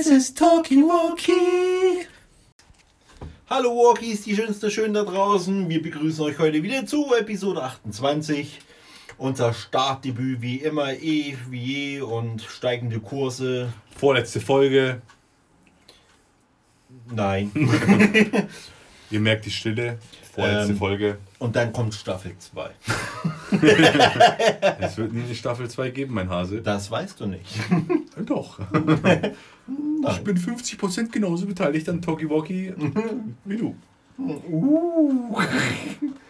This is Talkie Walkie. Hallo Walkies, die schönste Schön da draußen. Wir begrüßen euch heute wieder zu Episode 28. Unser Startdebüt wie immer, eh wie je und steigende Kurse. Vorletzte Folge. Nein. Ihr merkt die Stille. Vorletzte Ähm, Folge. Und dann kommt Staffel 2. Es wird nie eine Staffel 2 geben, mein Hase. Das weißt du nicht. Doch. Ich bin 50% genauso beteiligt an Talkie Walkie wie du.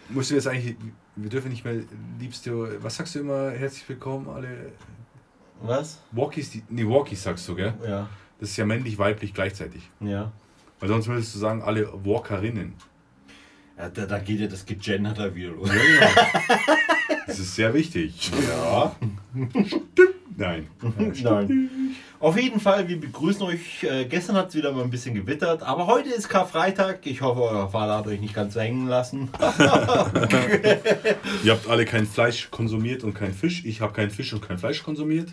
Musst du jetzt eigentlich, wir dürfen nicht mehr, liebst du, was sagst du immer, herzlich willkommen, alle Was? Walkies, die, nee, Walkies sagst du, gell? Ja. Das ist ja männlich-weiblich gleichzeitig. Ja. Weil sonst würdest du sagen, alle Walkerinnen. ja da, da geht ja das Gegendert da wieder los. Das ist sehr wichtig. Ja. Nein. Nein. Auf jeden Fall, wir begrüßen euch. Äh, gestern hat es wieder mal ein bisschen gewittert, aber heute ist Karfreitag. Ich hoffe, euer Vater hat euch nicht ganz hängen lassen. Ihr habt alle kein Fleisch konsumiert und kein Fisch. Ich habe kein Fisch und kein Fleisch konsumiert.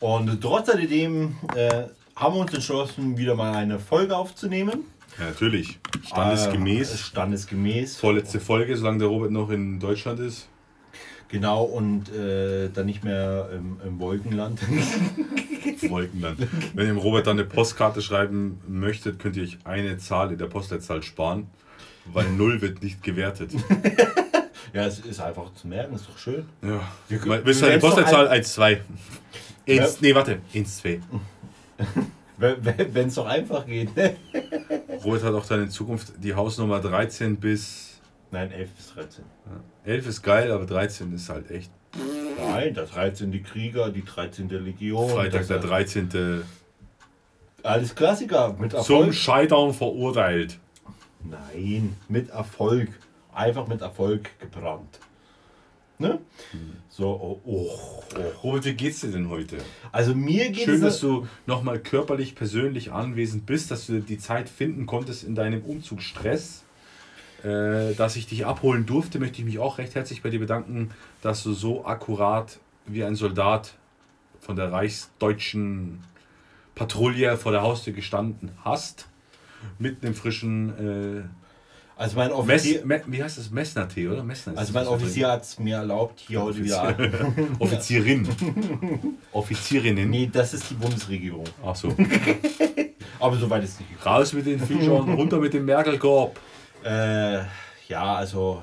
Und trotz alledem äh, haben wir uns entschlossen, wieder mal eine Folge aufzunehmen. Ja, natürlich. Standesgemäß. Äh, standesgemäß. Vorletzte Folge, solange der Robert noch in Deutschland ist. Genau, und äh, dann nicht mehr im, im Wolkenland. Wolkenland. Wenn ihr dem Robert dann eine Postkarte schreiben möchtet, könnt ihr euch eine Zahl in der Postleitzahl sparen, weil null wird nicht gewertet. ja, es ist einfach zu merken, ist doch schön. Ja. Wir können- wir doch Postleitzahl ein- 1, 2. Ja. Eins, nee, warte. 1, 2. Wenn es doch einfach geht. Robert hat auch dann in Zukunft die Hausnummer 13 bis Nein, 11 bis 13. 11 ist geil, aber 13 ist halt echt. Nein, der 13. die Krieger, die 13. Legion. Freitag der 13. Alles Klassiker, mit zum Erfolg. Scheitern verurteilt. Nein, mit Erfolg. Einfach mit Erfolg gebrannt. Ne? So, oh, oh, oh. Robert, wie geht's dir denn heute? Also mir geht Schön, dass du nochmal körperlich, persönlich anwesend bist, dass du die Zeit finden konntest in deinem Umzugsstress. Äh, dass ich dich abholen durfte, möchte ich mich auch recht herzlich bei dir bedanken, dass du so akkurat wie ein Soldat von der reichsdeutschen Patrouille vor der Haustür gestanden hast. Mit einem frischen also mein äh, Offizier, Mess, Me, wie heißt das? Messner-Tee, oder? Messner also mein. Offizier hat es mir erlaubt, hier heute wieder. Offizierin. Offizierinnen. Nee, das ist die Bundesregierung. Ach so. Aber soweit ist es nicht. Raus mit den Fischern, runter mit dem Merkelkorb. Äh, ja, also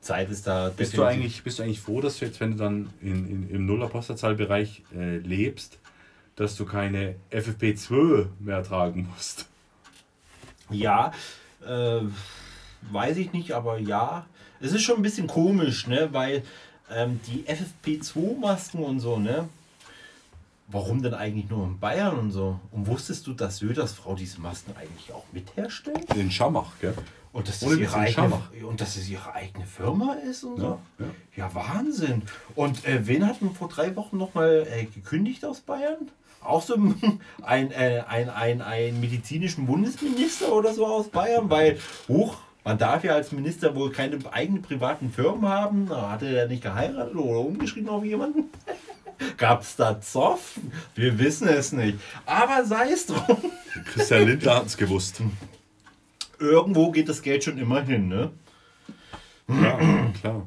Zeit ist da. Bist du, eigentlich, bist du eigentlich froh, dass du jetzt, wenn du dann in, in, im Nuller-Postleitzahlbereich äh, lebst, dass du keine FFP2 mehr tragen musst? Ja, äh, weiß ich nicht, aber ja. Es ist schon ein bisschen komisch, ne? Weil ähm, die FFP2-Masken und so, ne? Warum denn eigentlich nur in Bayern und so? Und wusstest du, dass Söders Frau diese Masken eigentlich auch mit herstellt? In Schamach, gell? Und dass, das ihre eigene, Schamach. und dass es ihre eigene Firma ist und so? Ja, Ja, Wahnsinn. Und äh, wen hat man vor drei Wochen nochmal äh, gekündigt aus Bayern? Auch so ein, äh, ein, ein, ein medizinischen Bundesminister oder so aus Bayern? Weil, hoch, man darf ja als Minister wohl keine eigenen privaten Firmen haben. Hat er nicht geheiratet oder umgeschrieben auf jemanden? Gab es da Zoff? Wir wissen es nicht. Aber sei es drum. Christian Lindner hat es gewusst. Irgendwo geht das Geld schon immer hin, ne? Ja, klar.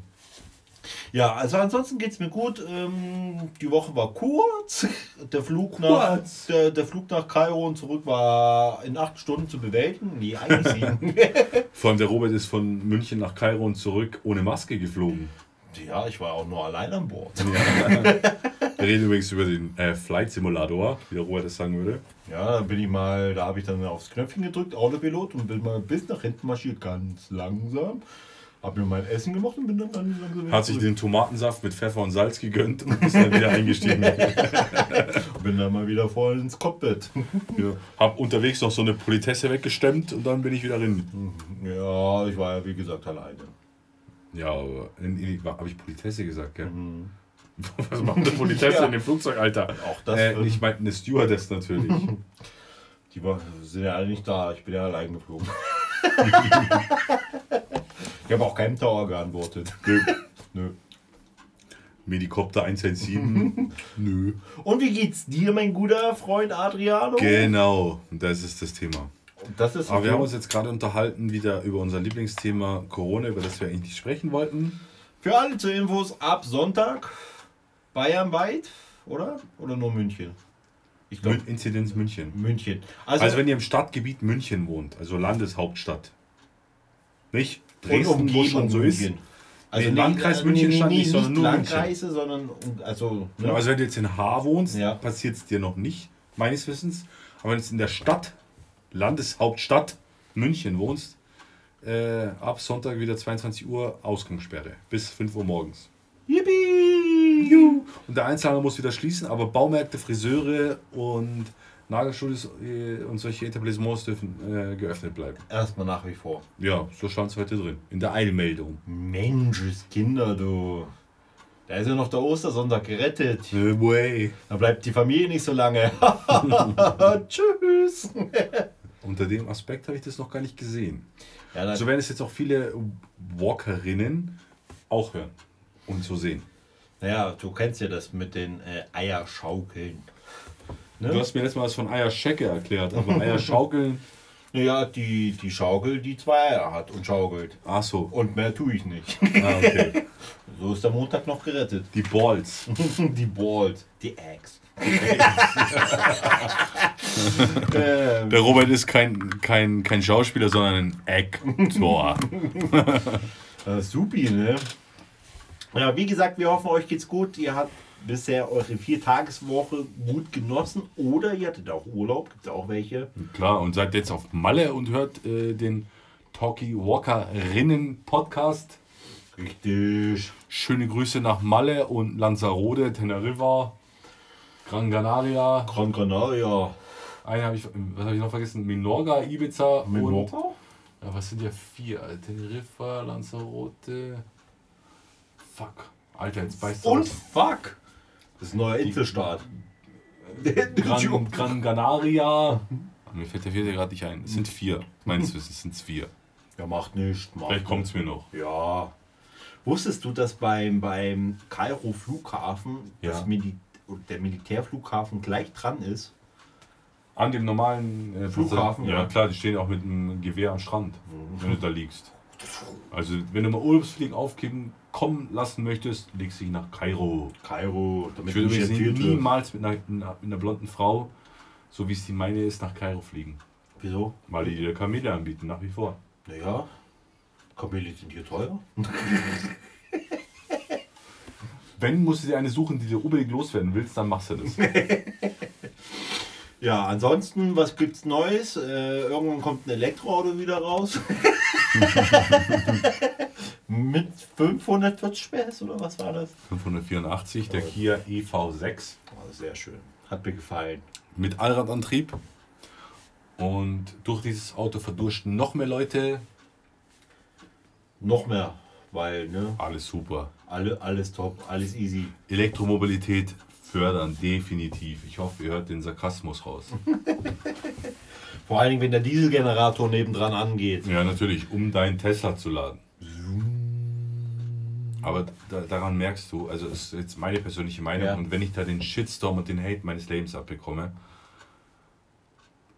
Ja, also ansonsten geht es mir gut. Ähm, die Woche war kurz. Der Flug, nach, der, der Flug nach Kairo und zurück war in acht Stunden zu bewältigen. Nee, eigentlich sieben. Vor allem der Robert ist von München nach Kairo und zurück ohne Maske geflogen. Ja, ich war auch nur allein an Bord. Wir reden übrigens über den äh, Flight Simulator, wie der Robert das sagen würde. Ja, da bin ich mal, da habe ich dann aufs Knöpfchen gedrückt, Autopilot und bin mal bis nach hinten marschiert, ganz langsam. Hab mir mein Essen gemacht und bin dann langsam Hat sich zurück. den Tomatensaft mit Pfeffer und Salz gegönnt und ist dann wieder eingestiegen. bin dann mal wieder voll ins Cockpit. Ja. Hab unterwegs noch so eine Politesse weggestemmt und dann bin ich wieder drin. ja, ich war ja wie gesagt alleine. Ja, aber habe ich Politesse gesagt, gell? Mhm. Was macht eine Politesse Ja. in dem Flugzeug, Alter? Auch das Äh, ich meinte eine Stewardess natürlich. Die war, sind ja alle nicht da, ich bin ja allein geflogen. ich habe auch keinem Tower geantwortet. Nö. Nö. Medikopter 117. Nö. Und wie geht's dir, mein guter Freund Adriano? Genau, das ist das Thema. Das ist Aber wir haben uns jetzt gerade unterhalten wieder über unser Lieblingsthema Corona, über das wir eigentlich nicht sprechen wollten. Für alle zur Infos ab Sonntag bayernweit, oder? Oder nur München? Ich glaube Inzidenz München. München. Also, Also wenn ihr im Stadtgebiet München wohnt, also Landeshauptstadt. Nicht und Dresden, wo Umgebung schon so ist. München. Nee, Landkreis München stand nicht, sondern nur München. Landkreise, sondern um- also, ne? Also wenn du jetzt in Haar wohnst, Ja. passiert es dir noch nicht, meines Wissens. Aber wenn du jetzt in der Stadt, Landeshauptstadt München wohnst, äh, ab Sonntag wieder 22 Uhr Ausgangssperre bis 5 Uhr morgens. Yippie! Und der Einzelhandel muss wieder schließen, aber Baumärkte, Friseure und Nagelstudios äh, und solche Etablissements dürfen äh, geöffnet bleiben. Erstmal nach wie vor. Ja, so stand es heute drin. In der Eilmeldung. Mensch, Kinder, du. Da ist ja noch der Ostersonntag gerettet. Äh, way. Da bleibt die Familie nicht so lange. Tschüss. Unter dem Aspekt habe ich das noch gar nicht gesehen. Ja, So werden es jetzt auch viele Walkerinnen auch hören und so sehen. naja, du kennst ja das mit den äh, Eierschaukeln. Du Ne? hast mir letztes Mal was von Eierschecke erklärt, aber Eierschaukeln. Ja, die, die Schaukel, die zwei Eier hat und schaukelt. Ach so. Und mehr tue ich nicht. Ah, okay. So ist der Montag noch gerettet. Die Balls. die Balls, die Eggs. Der Robert ist kein, kein, kein Schauspieler, sondern ein Actor. äh, supi, ne? Ja, wie gesagt, wir hoffen, euch geht's gut. Ihr habt bisher eure Viertageswoche gut genossen oder ihr hattet auch Urlaub. Gibt es auch welche? Klar, und seid jetzt auf Malle und hört äh, den Talkie Walkerinnen Podcast. Richtig. Schöne Grüße nach Malle und Lanzarote, Teneriffa, Gran Canaria. Gran Canaria. Eine habe ich, was habe ich noch vergessen? Minorca, Ibiza und. Menorca? Ja, was sind ja vier? Teneriffa, Lanzarote. Fuck. Alter, jetzt beißt du Und was. fuck. Das ist ein neuer Inselstaat. Gran, Gran Canaria. Mir fällt der vierte gerade nicht ein. Es sind vier. Meines Wissens sind es vier. Ja, macht nichts. Macht Vielleicht kommt es mir noch. Ja. Wusstest du, dass beim, beim Kairo Flughafen Ja. Mili der Militärflughafen gleich dran ist? An dem normalen äh, Flughafen, Ja, ja. klar, die stehen auch mit einem Gewehr am Strand, wenn du da liegst. Also, wenn du mal Urlaubsfliegen aufgeben kommen lassen möchtest, legst du dich nach Kairo. Kairo, Ich damit würde du nicht übrigens niemals mit einer, mit einer blonden Frau, so wie es die meine ist, nach Kairo fliegen. Wieso? Weil die dir Kamele anbieten, nach wie vor. Naja, Kamele sind hier teuer. Wenn, musst du dir eine suchen, die du unbedingt loswerden willst, dann machst du das. Ja, ansonsten, was gibt's Neues? Äh, irgendwann kommt ein Elektroauto wieder raus. Mit 540 PS oder was war das? 584, der Kia EV6 Oh, sehr schön. Hat mir gefallen. mit Allradantrieb. Und durch dieses Auto verdursten noch mehr Leute. Noch mehr, weil, ne? Alles super. Alle, alles top, alles easy. Elektromobilität fördern, definitiv. Ich hoffe, ihr hört den Sarkasmus raus. Vor allen Dingen, wenn der Dieselgenerator nebendran angeht. Ja, natürlich, um deinen Tesla zu laden. Aber da, daran merkst du, also das ist jetzt meine persönliche Meinung, Ja. und wenn ich da den Shitstorm und den Hate meines Lebens abbekomme,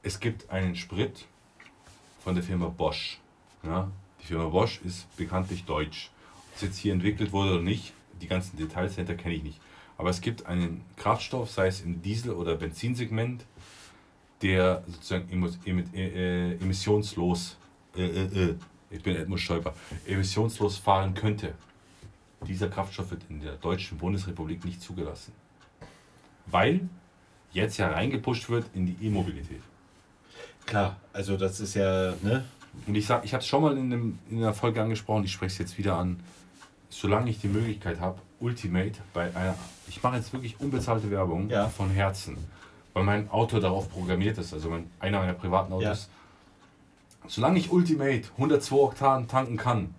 es gibt einen Sprit von der Firma Bosch. Ja? Die Firma Bosch ist bekanntlich deutsch. Ob es jetzt hier entwickelt wurde oder nicht, die ganzen Details dahinter kenne ich nicht. Aber es gibt einen Kraftstoff, sei es im Diesel- oder Benzinsegment, der sozusagen äh, äh, emissionslos, äh, äh, äh, ich bin Edmund Stoiber, emissionslos fahren könnte. Dieser Kraftstoff wird in der deutschen Bundesrepublik nicht zugelassen. Weil jetzt ja reingepusht wird in die E-Mobilität. Klar, also das ist ja, ne? Und ich sag, ich habe es schon mal in, einem, in einer Folge angesprochen, ich spreche es jetzt wieder an. Solange ich die Möglichkeit habe, Ultimate bei einer, ich mache jetzt wirklich unbezahlte Werbung Ja. von Herzen, weil mein Auto darauf programmiert ist, also mein, einer meiner privaten Autos. Solange ich Ultimate 102 Oktan tanken kann,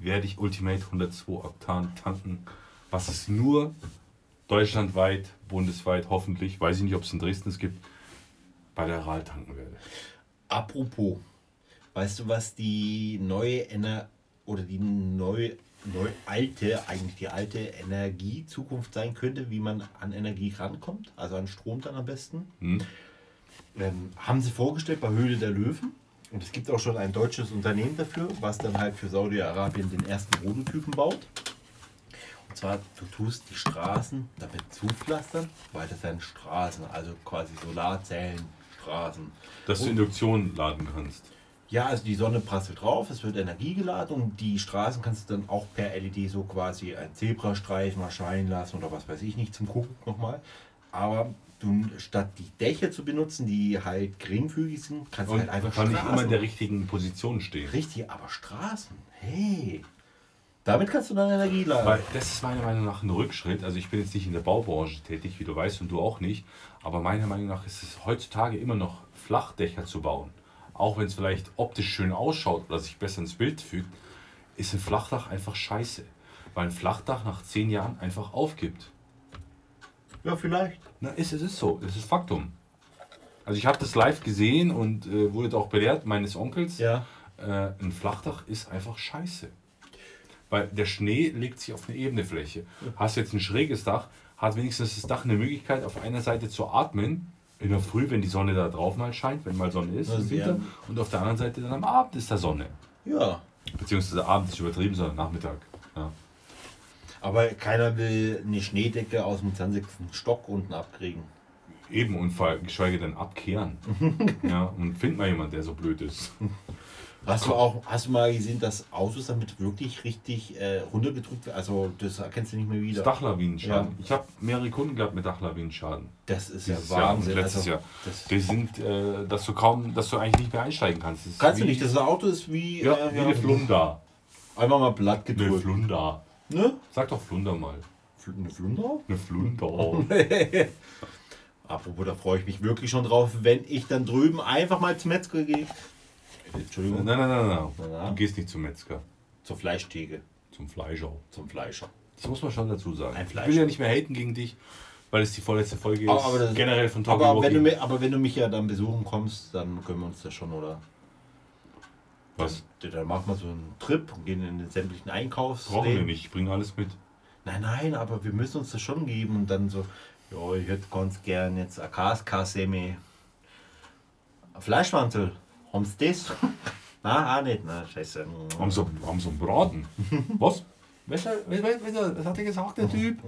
werde ich Ultimate 102 Oktan tanken, was es nur deutschlandweit, bundesweit hoffentlich, weiß ich nicht, ob es in Dresden es gibt, bei der RAL tanken werde. Apropos, weißt du, was die neue Ener oder die neue neu alte, eigentlich die alte Energiezukunft sein könnte, wie man an Energie rankommt, also an Strom dann am besten. Hm? Ähm, haben sie vorgestellt bei Höhle der Löwen. Und es gibt auch schon ein deutsches Unternehmen dafür, was dann halt für Saudi-Arabien den ersten Prototypen baut. Und zwar, du tust die Straßen damit zupflastern, weil das sind Straßen, also quasi Solarzellen, Straßen. Dass du Induktion laden kannst. Ja, also die Sonne prasselt drauf, es wird Energie geladen und die Straßen kannst du dann auch per LED so quasi ein Zebrastreifen mal scheinen lassen oder was weiß ich nicht zum Gucken nochmal. Aber du statt die Dächer zu benutzen, die halt geringfügig sind, kannst du Und halt einfach kann nicht Straßen. immer in der richtigen Position stehen. Richtig, aber Straßen, hey. Damit kannst du dann Energie laden. Weil das ist meiner Meinung nach ein Rückschritt. Also ich bin jetzt nicht in der Baubranche tätig, wie du weißt, und du auch nicht. Aber meiner Meinung nach ist es heutzutage immer noch Flachdächer zu bauen. Auch wenn es vielleicht optisch schön ausschaut oder sich besser ins Bild fügt, ist ein Flachdach einfach scheiße. Weil ein Flachdach nach zehn Jahren einfach aufgibt. ja, vielleicht. Na, ist, es ist so. Das ist Faktum. Also ich habe das live gesehen und äh, wurde auch belehrt meines Onkels. Ja. Äh, ein Flachdach ist einfach scheiße. Weil der Schnee legt sich auf eine ebene Fläche. Hast jetzt ein schräges Dach, hat wenigstens das Dach eine Möglichkeit, auf einer Seite zu atmen. In der Früh, wenn die Sonne da drauf mal scheint, wenn mal Sonne ist im. Winter. Und auf der anderen Seite dann am Abend ist da Sonne. Ja. Beziehungsweise Abend ist übertrieben, sondern Nachmittag. Ja. Aber keiner will eine Schneedecke aus dem 20. Stock unten abkriegen. Eben und geschweige denn abkehren. ja, und find mal jemand, der so blöd ist. Hast du auch, hast du mal gesehen, dass Autos damit wirklich richtig äh, runtergedrückt werden? Also das erkennst du nicht mehr Das wieder. Dachlawinenschaden. Ja. Ich habe mehrere Kunden gehabt mit Dachlawinenschaden. Das ist ja Dieses Jahr Wahnsinn. letztes also, Jahr. Das Die sind, äh, dass du kaum, dass du eigentlich nicht mehr einsteigen kannst. Das kannst du nicht. Das Auto ist wie, Ja, äh, wie eine Flunder. einmal mal Blatt Eine gedrückt. Flunder. ne? Sag doch Flunder mal. Fl- Eine Flunder? Eine Flunder. Apropos, da freue ich mich wirklich schon drauf, wenn ich dann drüben einfach mal zum Metzger gehe. Entschuldigung. nein, nein, nein, nein. Na. Du gehst nicht zum Metzger, Zur Fleischtheke, zum Fleischer. zum Fleischer. Das muss man schon dazu sagen. Ein ich Fleischer. will ja nicht mehr haten gegen dich, weil es die vorletzte Folge ist. Aber- das- generell von Talkie Aber wenn, du, aber wenn du mich ja dann besuchen kommst, dann können wir uns das schon, oder? Was? Dann, dann machen wir so einen Trip und gehen in den sämtlichen Einkaufs. Brauchen wir nicht. Ich bringe alles mit. Nein, nein, aber wir müssen uns das schon geben und dann so, ja, ich hätte ganz gern jetzt eine Kaskaseme. Fleischmantel, haben Sie das? Na, auch nicht, na, scheiße. Haben sie, haben sie einen Braten. Was? Weißt du, weißt, du- was hat er gesagt, der Typ?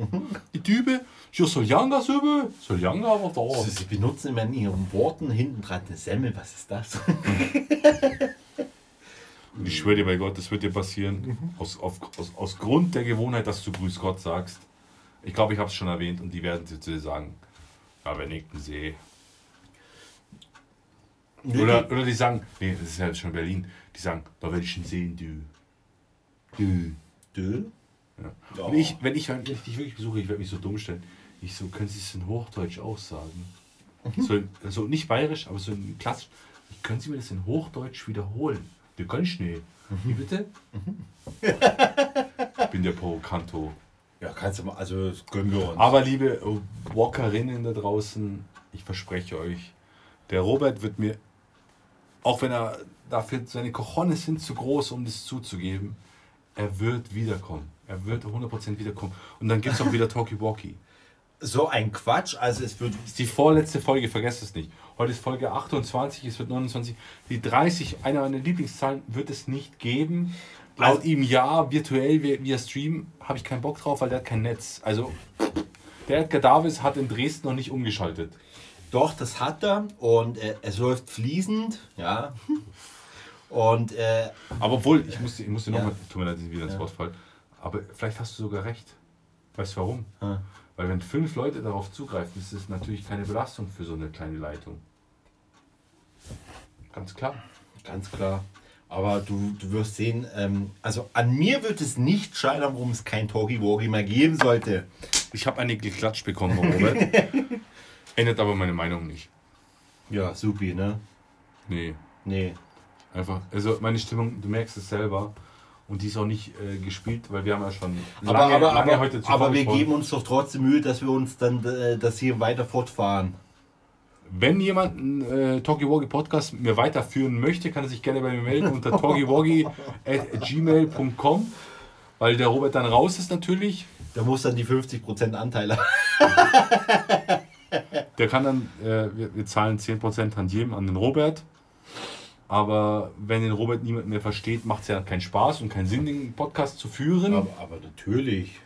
Die Type? Ja, Soljanga Suppe? Soljanga aber da. Sie benutzen immer in Ihren Worten hinten dran eine Semmel, was ist das? Ich schwöre dir bei Gott, das wird dir passieren. Aus, auf, aus, aus Grund der Gewohnheit, dass du Grüß Gott sagst. Ich glaube, ich habe es schon erwähnt und die werden zu dir sagen, ja, wenn ich ihn sehe. Oder, oder die sagen, nee, das ist ja schon Berlin, die sagen, da werde ich ihn sehen, du. Du. Dö? Ja. Ja. Und ich, wenn, ich, dich wirklich besuche, ich werde mich so dumm stellen. Ich so, können Sie es in Hochdeutsch auch sagen? So, so nicht bayerisch, aber so in klassisch. Können Sie mir das in Hochdeutsch wiederholen? Wir können Schnee. Wie bitte? ich bin der Provokanto. Ja, kannst du mal, also das gönnen wir uns. Aber liebe Walkerinnen da draußen, ich verspreche euch, der Robert wird mir, auch wenn er dafür seine Cojones sind zu groß, um das zuzugeben, er wird wiederkommen. Er wird 100% wiederkommen. Und dann gibt es auch wieder Talkie Walkie. so ein Quatsch, also es wird Das ist die vorletzte Folge, vergesst es nicht. Heute ist Folge 28, es wird 29. Die 30, einer meiner Lieblingszahlen, wird es nicht geben. Laut Also- ihm ja, virtuell via, via Stream habe ich keinen Bock drauf, weil der hat kein Netz. Also, der Edgar Davis hat in Dresden noch nicht umgeschaltet. Doch, das hat er und äh, es läuft fließend, ja. Und äh, Aber obwohl, ich muss, dir- ich muss dir Ja. nochmal, tut mir leid, wieder ins Ja. Wort fall. Aber vielleicht hast du sogar recht. Weißt du warum? Ah. Weil wenn fünf Leute darauf zugreifen, ist es natürlich keine Belastung für so eine kleine Leitung. Ganz klar. ganz klar. Aber du, du wirst sehen, ähm, also an mir wird es nicht scheitern, warum es kein Walkie mehr geben sollte. Ich habe eine geklatscht bekommen, Robert. Ändert aber meine Meinung nicht. Ja, supi, ne? Nee, Nee. einfach. Also meine Stimmung, du merkst es selber. Und die ist auch nicht äh, gespielt, weil wir haben ja schon Aber, lange, aber, lange aber, heute zuvor aber wir geben uns doch trotzdem Mühe, dass wir uns dann äh, das hier weiter fortfahren. Wenn jemand einen äh, Talkie Podcast mir weiterführen möchte, kann er sich gerne bei mir melden unter talkiewalkie at gmail.com weil der Robert dann raus ist natürlich. Der muss dann die 50% Anteile haben. Der kann dann, äh, wir, wir zahlen 10% Tantiem an den Robert. Aber wenn den Robert niemand mehr versteht, macht es ja keinen Spaß und keinen Sinn, den Podcast zu führen. Aber, aber natürlich.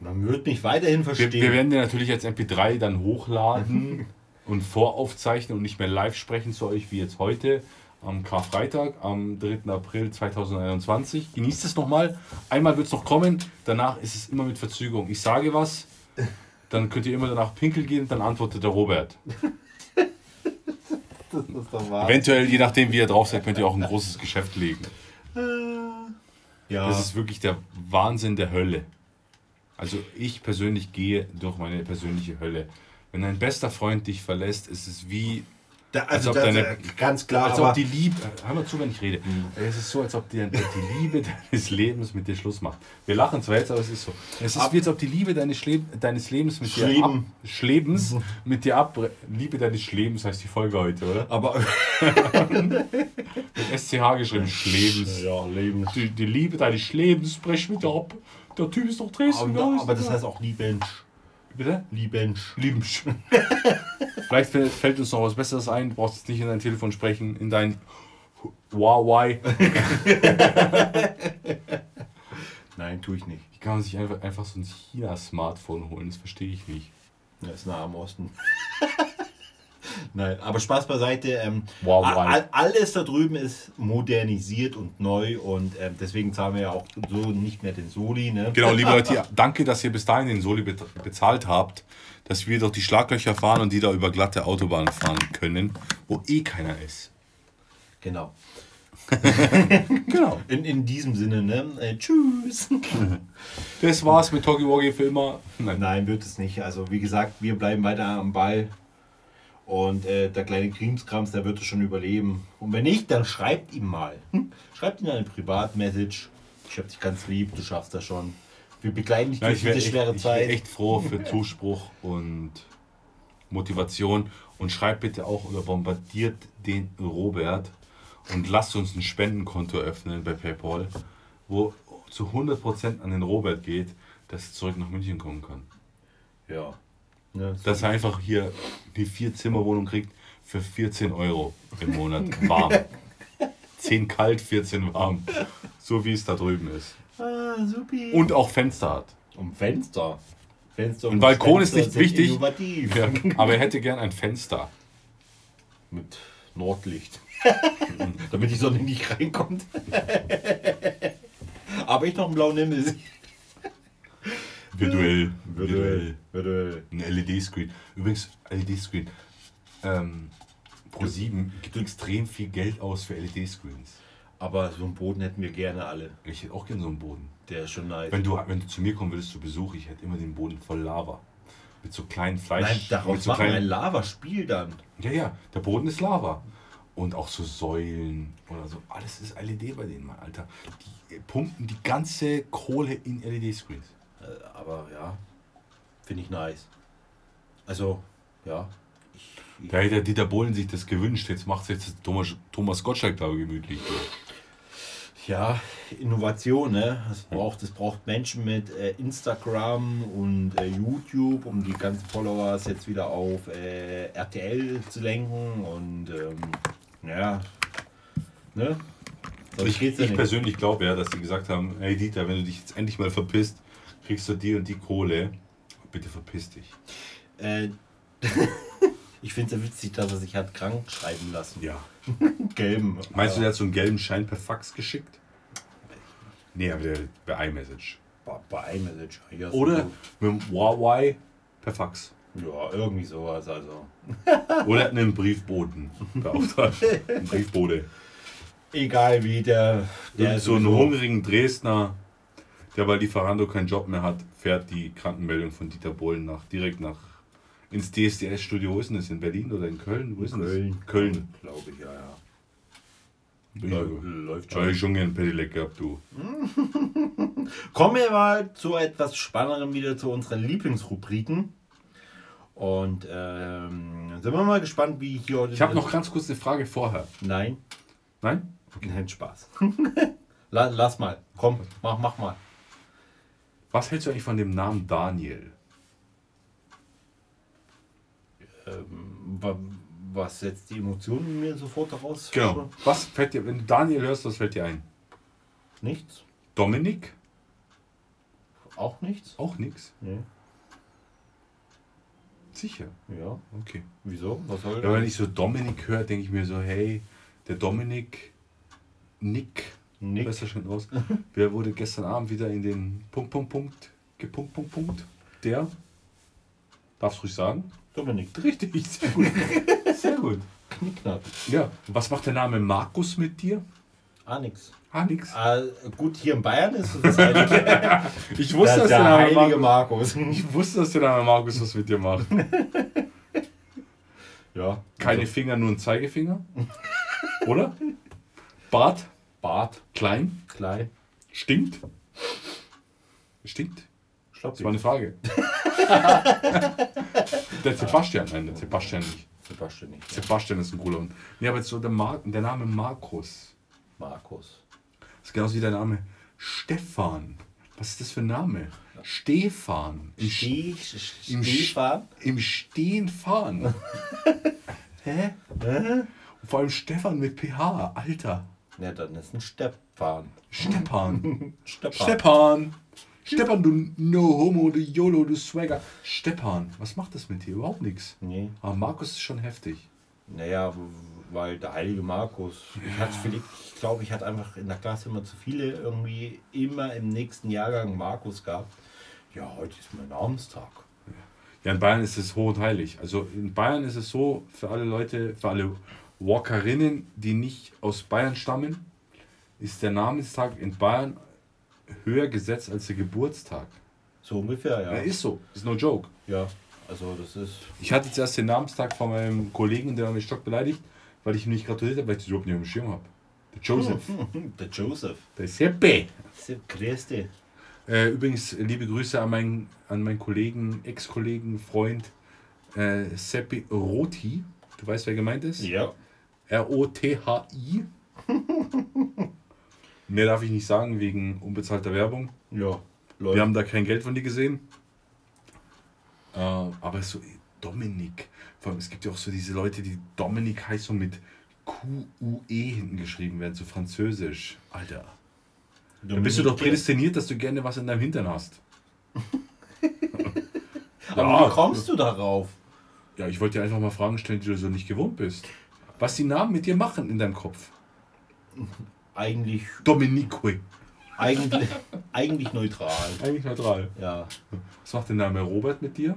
Man wird mich weiterhin wir, verstehen. wir werden den natürlich als MP3 dann hochladen und voraufzeichnen und nicht mehr live sprechen zu euch wie jetzt heute am Karfreitag, am 3. April 2021. Genießt es nochmal. Einmal wird es noch kommen, danach ist es immer mit Verzögerung. Ich sage was, dann könnt ihr immer danach pinkeln gehen, dann antwortet der Robert. das ist doch wahr. Eventuell, je nachdem wie ihr drauf seid, könnt ihr auch ein großes Geschäft legen. ja. Das ist wirklich der Wahnsinn der Hölle. Also ich persönlich gehe durch meine persönliche Hölle. Wenn dein bester Freund dich verlässt, ist es wie, da, als also ob das, deine- ganz klar. als ob die Liebe, hör mal zu, wenn ich rede. Es ist so, als ob die, die Liebe deines Lebens mit dir Schluss macht. Wir lachen zwar jetzt, aber es ist so. Es ist Ab- wie, als ob die Liebe deines, Schle deines Lebens mit dir ab, Schleben. Schlebens mit dir ab. Liebe deines Lebens heißt die Folge heute, oder? aber Mit SCH geschrieben, Schlebens. ja, Leben. Die, die Liebe deines Lebens brech mit dir ab. Der Typ ist doch Dresden. Aber, aber das heißt auch Liebensch. Bitte? Liebensch. Liebensch. Vielleicht fällt, uns noch was Besseres ein. Du brauchst jetzt nicht in dein Telefon sprechen, in dein Huawei. Nein, tue ich nicht. Wie kann man sich einfach, einfach so ein China-Smartphone holen? Das verstehe ich nicht. Das ist nah am Osten. Nein, aber Spaß beiseite. Ähm, Wow, wow. alles da drüben ist modernisiert und neu und ähm, deswegen zahlen wir ja auch so nicht mehr den Soli. Ne? Genau, liebe Leute, danke, dass ihr bis dahin den Soli be- bezahlt habt, dass wir durch die Schlaglöcher fahren und die da über glatte Autobahnen fahren können, wo eh keiner ist. Genau. Genau. In, in diesem Sinne, ne? Äh, tschüss. Das war's mit Talkie Walkie für immer. Nein. Nein, wird es nicht. Also wie gesagt, wir bleiben weiter am Ball. Und äh, der kleine Krimskrams, der wird es schon überleben. Und wenn nicht, dann schreibt ihm mal. Hm? Schreibt ihm eine Privatmessage. Ich hab dich ganz lieb, du schaffst das schon. Wir begleiten dich durch ich diese echt, schwere ich wär Zeit. echt froh für Zuspruch und Motivation. Und schreibt bitte auch oder bombardiert den Robert und lasst uns ein Spendenkonto öffnen bei PayPal, wo zu 100% an den Robert geht, dass er zurück nach München kommen kann. Ja. Ne, so. Dass er einfach hier die Vier-Zimmer-Wohnung kriegt für 14 Euro im Monat warm. 10 kalt, 14 warm. So wie es da drüben ist. ah, supi. Und auch Fenster hat. um Fenster. Fenster Ein und Balkon ist Fenster nicht sind wichtig. Innovativ. Ja, aber er hätte gern ein Fenster. Mit Nordlicht. Damit die Sonne nicht reinkommt. Aber ich noch einen blauen Himmel sehe. Virtuell. Virtuell. Virtuell. Ein LED-Screen. Übrigens, LED-Screen. Ähm, Pro7 gibt extrem viel Geld aus für LED-Screens. Aber so einen Boden hätten wir gerne alle. Ich hätte auch gerne so einen Boden. Der ist schon nice. Wenn du, wenn du zu mir kommen würdest zu Besuch, ich hätte immer den Boden voll Lava. Mit so kleinen Fleisch. Nein, mit daraus so machen wir ein kleinen, Lavaspiel dann. Ja, ja, der Boden ist Lava. Und auch so Säulen oder so. Alles ist LED bei denen, Mann, Alter. Die pumpen die ganze Kohle in LED-Screens. Äh, aber ja, finde ich nice. Also, ja. Ich, ich, Da hätte der Dieter Bohlen sich das gewünscht. Jetzt macht es jetzt Thomas, Thomas Gottschalk da gemütlich. ja, Innovation, ne? Es braucht, es braucht Menschen mit äh, Instagram und äh, YouTube, um die ganzen Followers jetzt wieder auf äh, RTL zu lenken. Und ähm, ja, ne? Sonst Ich, ja ich persönlich glaube ja, dass die gesagt haben, hey Dieter, wenn du dich jetzt endlich mal verpisst, kriegst du die und die Kohle. Bitte verpiss dich. Äh, ich finde es ja witzig, dass er sich hat krank schreiben lassen. Ja. Gelben. Meinst du, der hat so einen gelben Schein per Fax geschickt? Nee, aber der bei iMessage. bei, bei iMessage. Ja, Oder mit dem Huawei per Fax. Ja, irgendwie sowas. Also. Oder einen Briefboten beauftragt. Ein Briefbote. Egal wie der. der so einen hungrigen Dresdner, der bei Lieferando keinen Job mehr hat, fährt die Krankenmeldung von Dieter Bohlen nach, direkt nach ins DSDS-Studio. Wo ist denn das? In Berlin oder in Köln? Wo ist Köln. das? Köln. Glaube ich, ja, ja. Läuft Läuft schon. schon gern Pedelec gehabt, du. Kommen wir mal zu etwas Spannendem wieder zu unseren Lieblingsrubriken. Und ähm, sind wir mal gespannt, wie hier heute. Ich habe noch ganz kurz eine Frage vorher. Nein, Nein? kein Spaß. La, lass mal. Komm, mach, mach mal. Was hältst du eigentlich von dem Namen Daniel? Ähm, wa- was setzt die Emotionen in mir sofort daraus? Genau. Was fällt dir, wenn du Daniel hörst, was fällt dir ein? Nichts? Dominik? Auch nichts? Auch nichts. Nee. Sicher. Ja. Okay. Wieso? Was soll Ja, wenn ich so Dominik höre, denke ich mir so, hey, der Dominik, Nick, Nick. besser schon aus, wer wurde gestern Abend wieder in den Punkt, Punkt, Punkt, gepunkt, Punkt, Punkt, der, darfst du ruhig sagen? Dominik. Richtig, sehr gut. Sehr gut. Knickknack. Ja, was macht der Name Markus mit dir? Ah, nix. Ah, nix. Ah, gut, hier in Bayern ist es Ich wusste, dass der, der Name heilige Markus, Markus. ich wusste, dass der Name Markus was mit dir macht. ja. Keine also Finger, nur ein Zeigefinger. Oder? Bart, Bart, klein, klein, stinkt. Stinkt? Das schlappig. war eine Frage. der Sebastian, nein, der Sebastian nicht. Sebastian nicht. Sebastian ist ein cooler Hund. Nee, aber jetzt so der, Mar der Name Markus. Markus. Das ist genauso wie der Name Stefan. Was ist das für ein Name? Stefan. Im, Steh, im, Stefan. Im Stehen fahren. Hä? Hä? Und vor allem Stefan mit PH. Alter. Ja, dann ist ein Stepan. Stepan. Stepan. Stepan. Stepan, du No Homo, du YOLO, du Swagger. Stepan. Was macht das mit dir? Überhaupt nichts. Nee. Aber Markus ist schon heftig. Naja, weil der heilige Markus. Ich, hatte vielleicht- ich glaube, ich hatte einfach in der Klasse immer zu viele irgendwie immer im nächsten Jahrgang Markus gehabt. Ja, heute ist mein Namenstag. Ja, in Bayern ist es hoch und heilig. Also in Bayern ist es so, für alle Leute, für alle Walkerinnen, die nicht aus Bayern stammen, ist der Namenstag in Bayern höher gesetzt als der Geburtstag. So ungefähr, ja. Ja. ist so, ist no joke. Ja, also das ist. Ich hatte zuerst den Namenstag von meinem Kollegen, der mich stock beleidigt, weil ich ihm nicht gratuliert habe, weil ich das überhaupt nicht auf dem Schirm habe. Der Joseph. Der Joseph. Der Seppe. Ist der größte. Äh, übrigens, liebe Grüße an meinen, an meinen Kollegen, Ex-Kollegen, Freund äh, Seppi Roti. Du weißt, wer gemeint ist? Ja. R-O-T-H-I. Mehr darf ich nicht sagen wegen unbezahlter Werbung. Ja. Wir haben da kein Geld von dir gesehen. Äh, aber so Dominik. Vor allem, es gibt ja auch so diese Leute, die Dominik heißt so mit Q-U-E hinten geschrieben werden, so französisch. Alter. Dann bist du doch prädestiniert, dass du gerne was in deinem Hintern hast. Aber Ja. wie kommst du darauf? Ja, ich wollte dir einfach mal Fragen stellen, die du so nicht gewohnt bist. Was die Namen mit dir machen in deinem Kopf. Eigentlich, Dominique. eigentlich, eigentlich neutral. Eigentlich neutral. Ja. Was macht der Name Robert mit dir?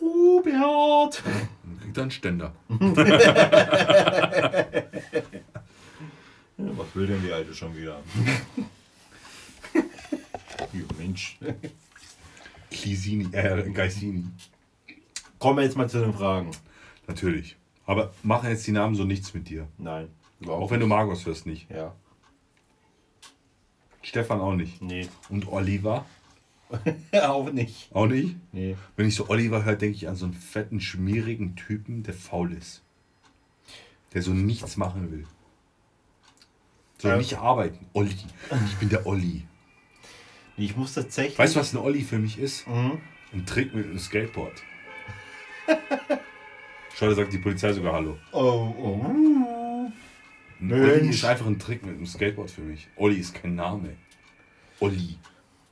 Robert! Dann kriegt er einen Ständer. Was will denn die Alte schon wieder? ja, Mensch. Clisini, äh, Geisini. Kommen wir jetzt mal zu den Fragen. Natürlich. Aber machen jetzt die Namen so nichts mit dir. Nein. Auch wenn du Markus hörst, nicht. Ja. Stefan auch nicht. Nee. Und Oliver auch nicht. auch nicht. Nee. Wenn ich so Oliver höre, denke ich an so einen fetten, schmierigen Typen, der faul ist. Der so nichts machen will. Soll Ja. nicht arbeiten. Olli. Ich bin der Olli. Ich muss tatsächlich. Weißt du, was ein Olli für mich ist? Mhm. Ein Trick mit einem Skateboard. Schau, da sagt die Polizei sogar Hallo. Oh, oh. Mensch. Olli ist einfach ein Trick mit einem Skateboard für mich. Olli ist kein Name. Olli.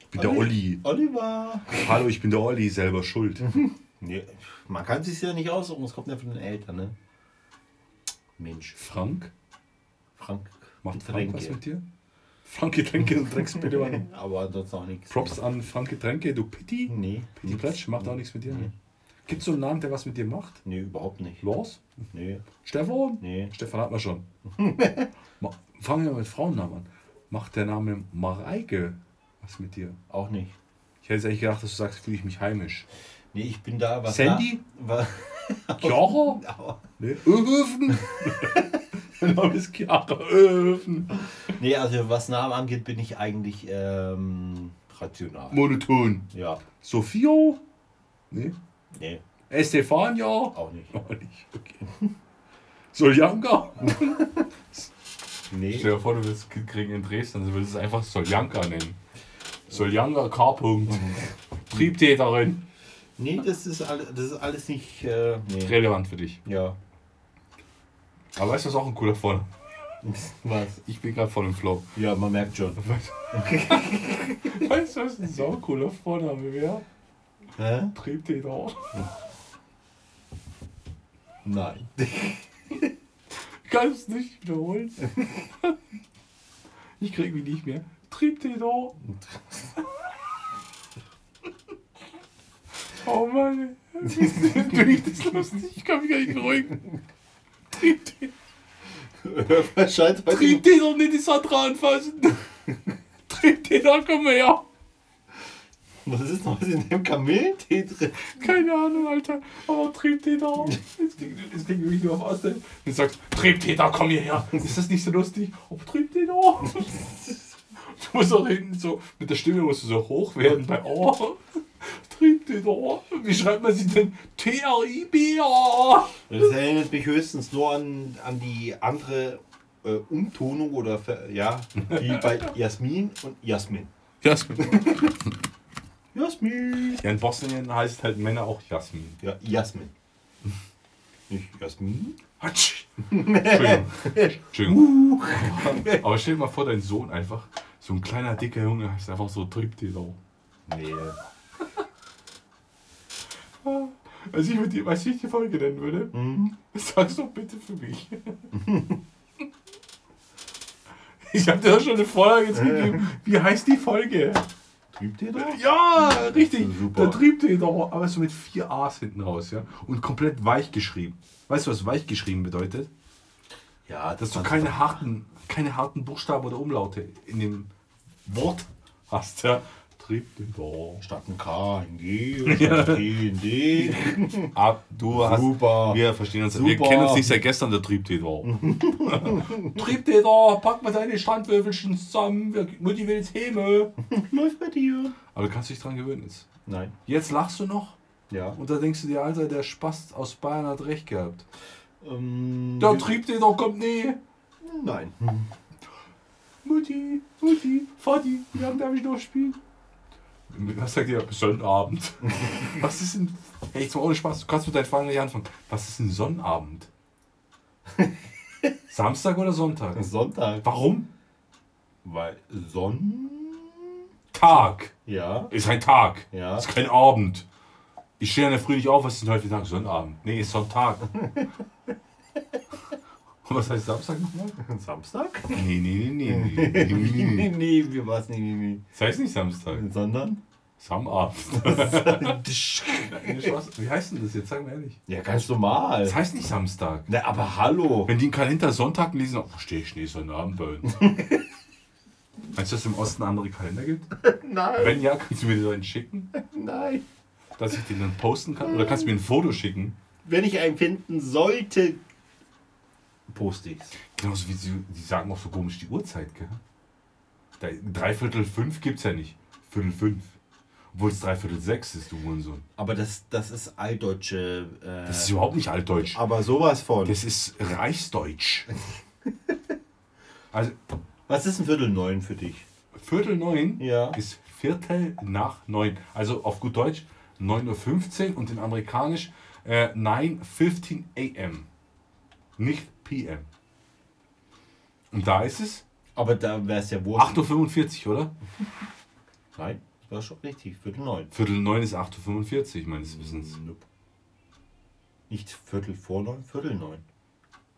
Ich bin der Olli. Oliver. Hallo, ich bin der Olli, selber schuld. Nee, man kann sich ja nicht aussuchen, es kommt ja von den Eltern, ne? Mensch. Frank? Frank. Macht Frank was mit dir? Frank Getränke und Drecksbitte. Aber ansonsten auch nichts. Props an Frank Getränke, du Pitti. Nee. Pitti Platsch macht auch nichts mit dir. Nee. Gibt es so einen Namen, der was mit dir macht? Nee, überhaupt nicht. Los? Nee. Stefan? Nee. Stefan hat man schon. Ma- Fangen wir mit Frauennamen an. Macht der Name Mareike was mit dir? Auch nicht. Ich hätte jetzt eigentlich gedacht, dass du sagst, fühle ich mich heimisch. Nee, ich bin da was. Sandy? Na, wa- Chiara? Nee. Öfen? Mein Name ist Chiara Öfen. nee, also was Namen angeht, bin ich eigentlich ähm, rational. Monoton. Ja. Sophia? Nee. Nee, Estefania? auch nicht. Auch nicht. Okay. Soljanga? Nee. Stell dir vor, du willst ein Kind kriegen in Dresden, also würdest du es einfach Soljanka nennen. Soljanka K. -Punkt. Triebtäterin. Nee, das ist, all, das ist alles nicht. Äh, nee. Relevant für dich. Ja. Aber weißt du, was auch ein cooler Vorname? Was? Ich bin gerade voll im Flow. Ja, man merkt schon. Weißt du, was ein sau cooler Vorname wäre? Hä? Triebtäter. Nein. Kannst nicht wiederholen. Ich krieg mich nicht mehr. Triebtäter. Oh Mann. Du nicht das lustig. Ich kann mich gar nicht beruhigen. Triebtäter. Scheint heute. Triebtäter nicht die Sandra anfassen. Triebtäter, komm mal her. Was ist noch in dem Kamillentee drin? Keine Ahnung, Alter. Aber Triebtäter. Jetzt klingt, jetzt klingt wirklich nur auf Ausstellen. Du sagst, Triebtäter, komm hierher. Ist das nicht so lustig? Aber Triebtäter. Du musst auch hinten so, mit der Stimme musst du so hoch werden bei Oh. Triebtäter. Wie schreibt man sie denn? T-R-I-B-A. Das erinnert mich höchstens nur an, an die andere äh, Umtonung oder ja, wie bei Jasmin und Jasmin. Jasmin. Jasmin. Ja, in Bosnien heißt halt Männer auch Jasmin. Ja, Jasmin. Nicht Jasmin? Hatsch. Entschuldigung. Entschuldigung. Aber stell dir mal vor, dein Sohn einfach, so ein kleiner, dicker Junge, heißt einfach so Triebtäter. Nee. Also ich würde die, weißt du, ich die Folge nennen würde? Mhm. Sag's doch bitte für mich. ich habe dir doch schon eine Vorlage jetzt gegeben. Wie heißt die Folge? Triebtäter? Ja, richtig. Super. Der Triebtäter, aber so mit vier A's hinten raus, ja. Und komplett weich geschrieben. Weißt du, was weich geschrieben bedeutet? Ja, Dass du keine harten, keine harten Buchstaben oder Umlaute in dem Wort hast, ja. Triebtäter. Statt ein K, ein G, und ein T, ein D. Ah, du hast. Super. Wir verstehen uns. Wir Super. kennen uns nicht seit gestern, der Triebtäter. Triebtäter, pack mal deine Standwürfelchen zusammen. Wir- Mutti will jetzt Häme. Läuft bei dir. Aber du kannst dich dran gewöhnen jetzt. Nein. Jetzt lachst du noch Ja. und da denkst du dir, Alter, der Spast aus Bayern hat recht gehabt. Ähm, Der Triebtäter kommt nie. Nein. Mutti, Mutti, Vati, wie lange darf ich noch spielen? Was sagt ihr? Sonnabend. Was ist denn. Hey, jetzt mal ohne Spaß, du kannst mit deinen Fragen nicht anfangen. Was ist ein Sonnabend? Samstag oder Sonntag? Sonntag. Warum? Weil Sonn. Tag. Ja. Ist ein Tag. Ja. Ist kein Abend. Ich stehe in der Früh nicht auf, was ist denn heute für Tag? Sonnabend. Nee, ist Sonntag. Was heißt Samstag nochmal? Samstag? Nee, nee, nee, nee. nee, nee, Nee, nee. nee, wie war's? Nee, nee, nee. Das heißt nicht Samstag. Sondern? Samabend. Wie heißt denn das jetzt? Sag mal ehrlich. Ja, ganz normal. Das heißt nicht Samstag. Na, aber hallo. Wenn die einen Kalender Sonntag lesen, oh, stehe ich nicht Sonnabend bei uns. Meinst du, dass es im Osten andere Kalender gibt? Nein, Wenn ja, kannst du mir den schicken, nein. dass ich den dann posten kann? Oder kannst du mir ein Foto schicken? Wenn ich einen finden sollte, poste ich's. Genauso wie sie, die sagen auch so komisch die Uhrzeit, gell? Da, dreiviertel fünf gibt's ja nicht. Viertel fünf. Obwohl es dreiviertel sechs ist, du Hurensohn. Aber das, das ist altdeutsche. Äh, Das ist überhaupt nicht altdeutsch. aber sowas von. Das ist Reichsdeutsch. Also, Was ist ein Viertel neun für dich? Viertel neun Ja. ist Viertel nach neun. Also auf gut Deutsch 9.15 Uhr und in amerikanisch äh, 9.15 am. Nicht PM. Und da ist es Aber da wäre es ja wurscht. 8.45 Uhr, oder? Nein, das war schon richtig. Viertel neun. Viertel neun ist 8.45 Uhr, meines Wissens. Nope. Nicht Viertel vor neun, Viertel neun.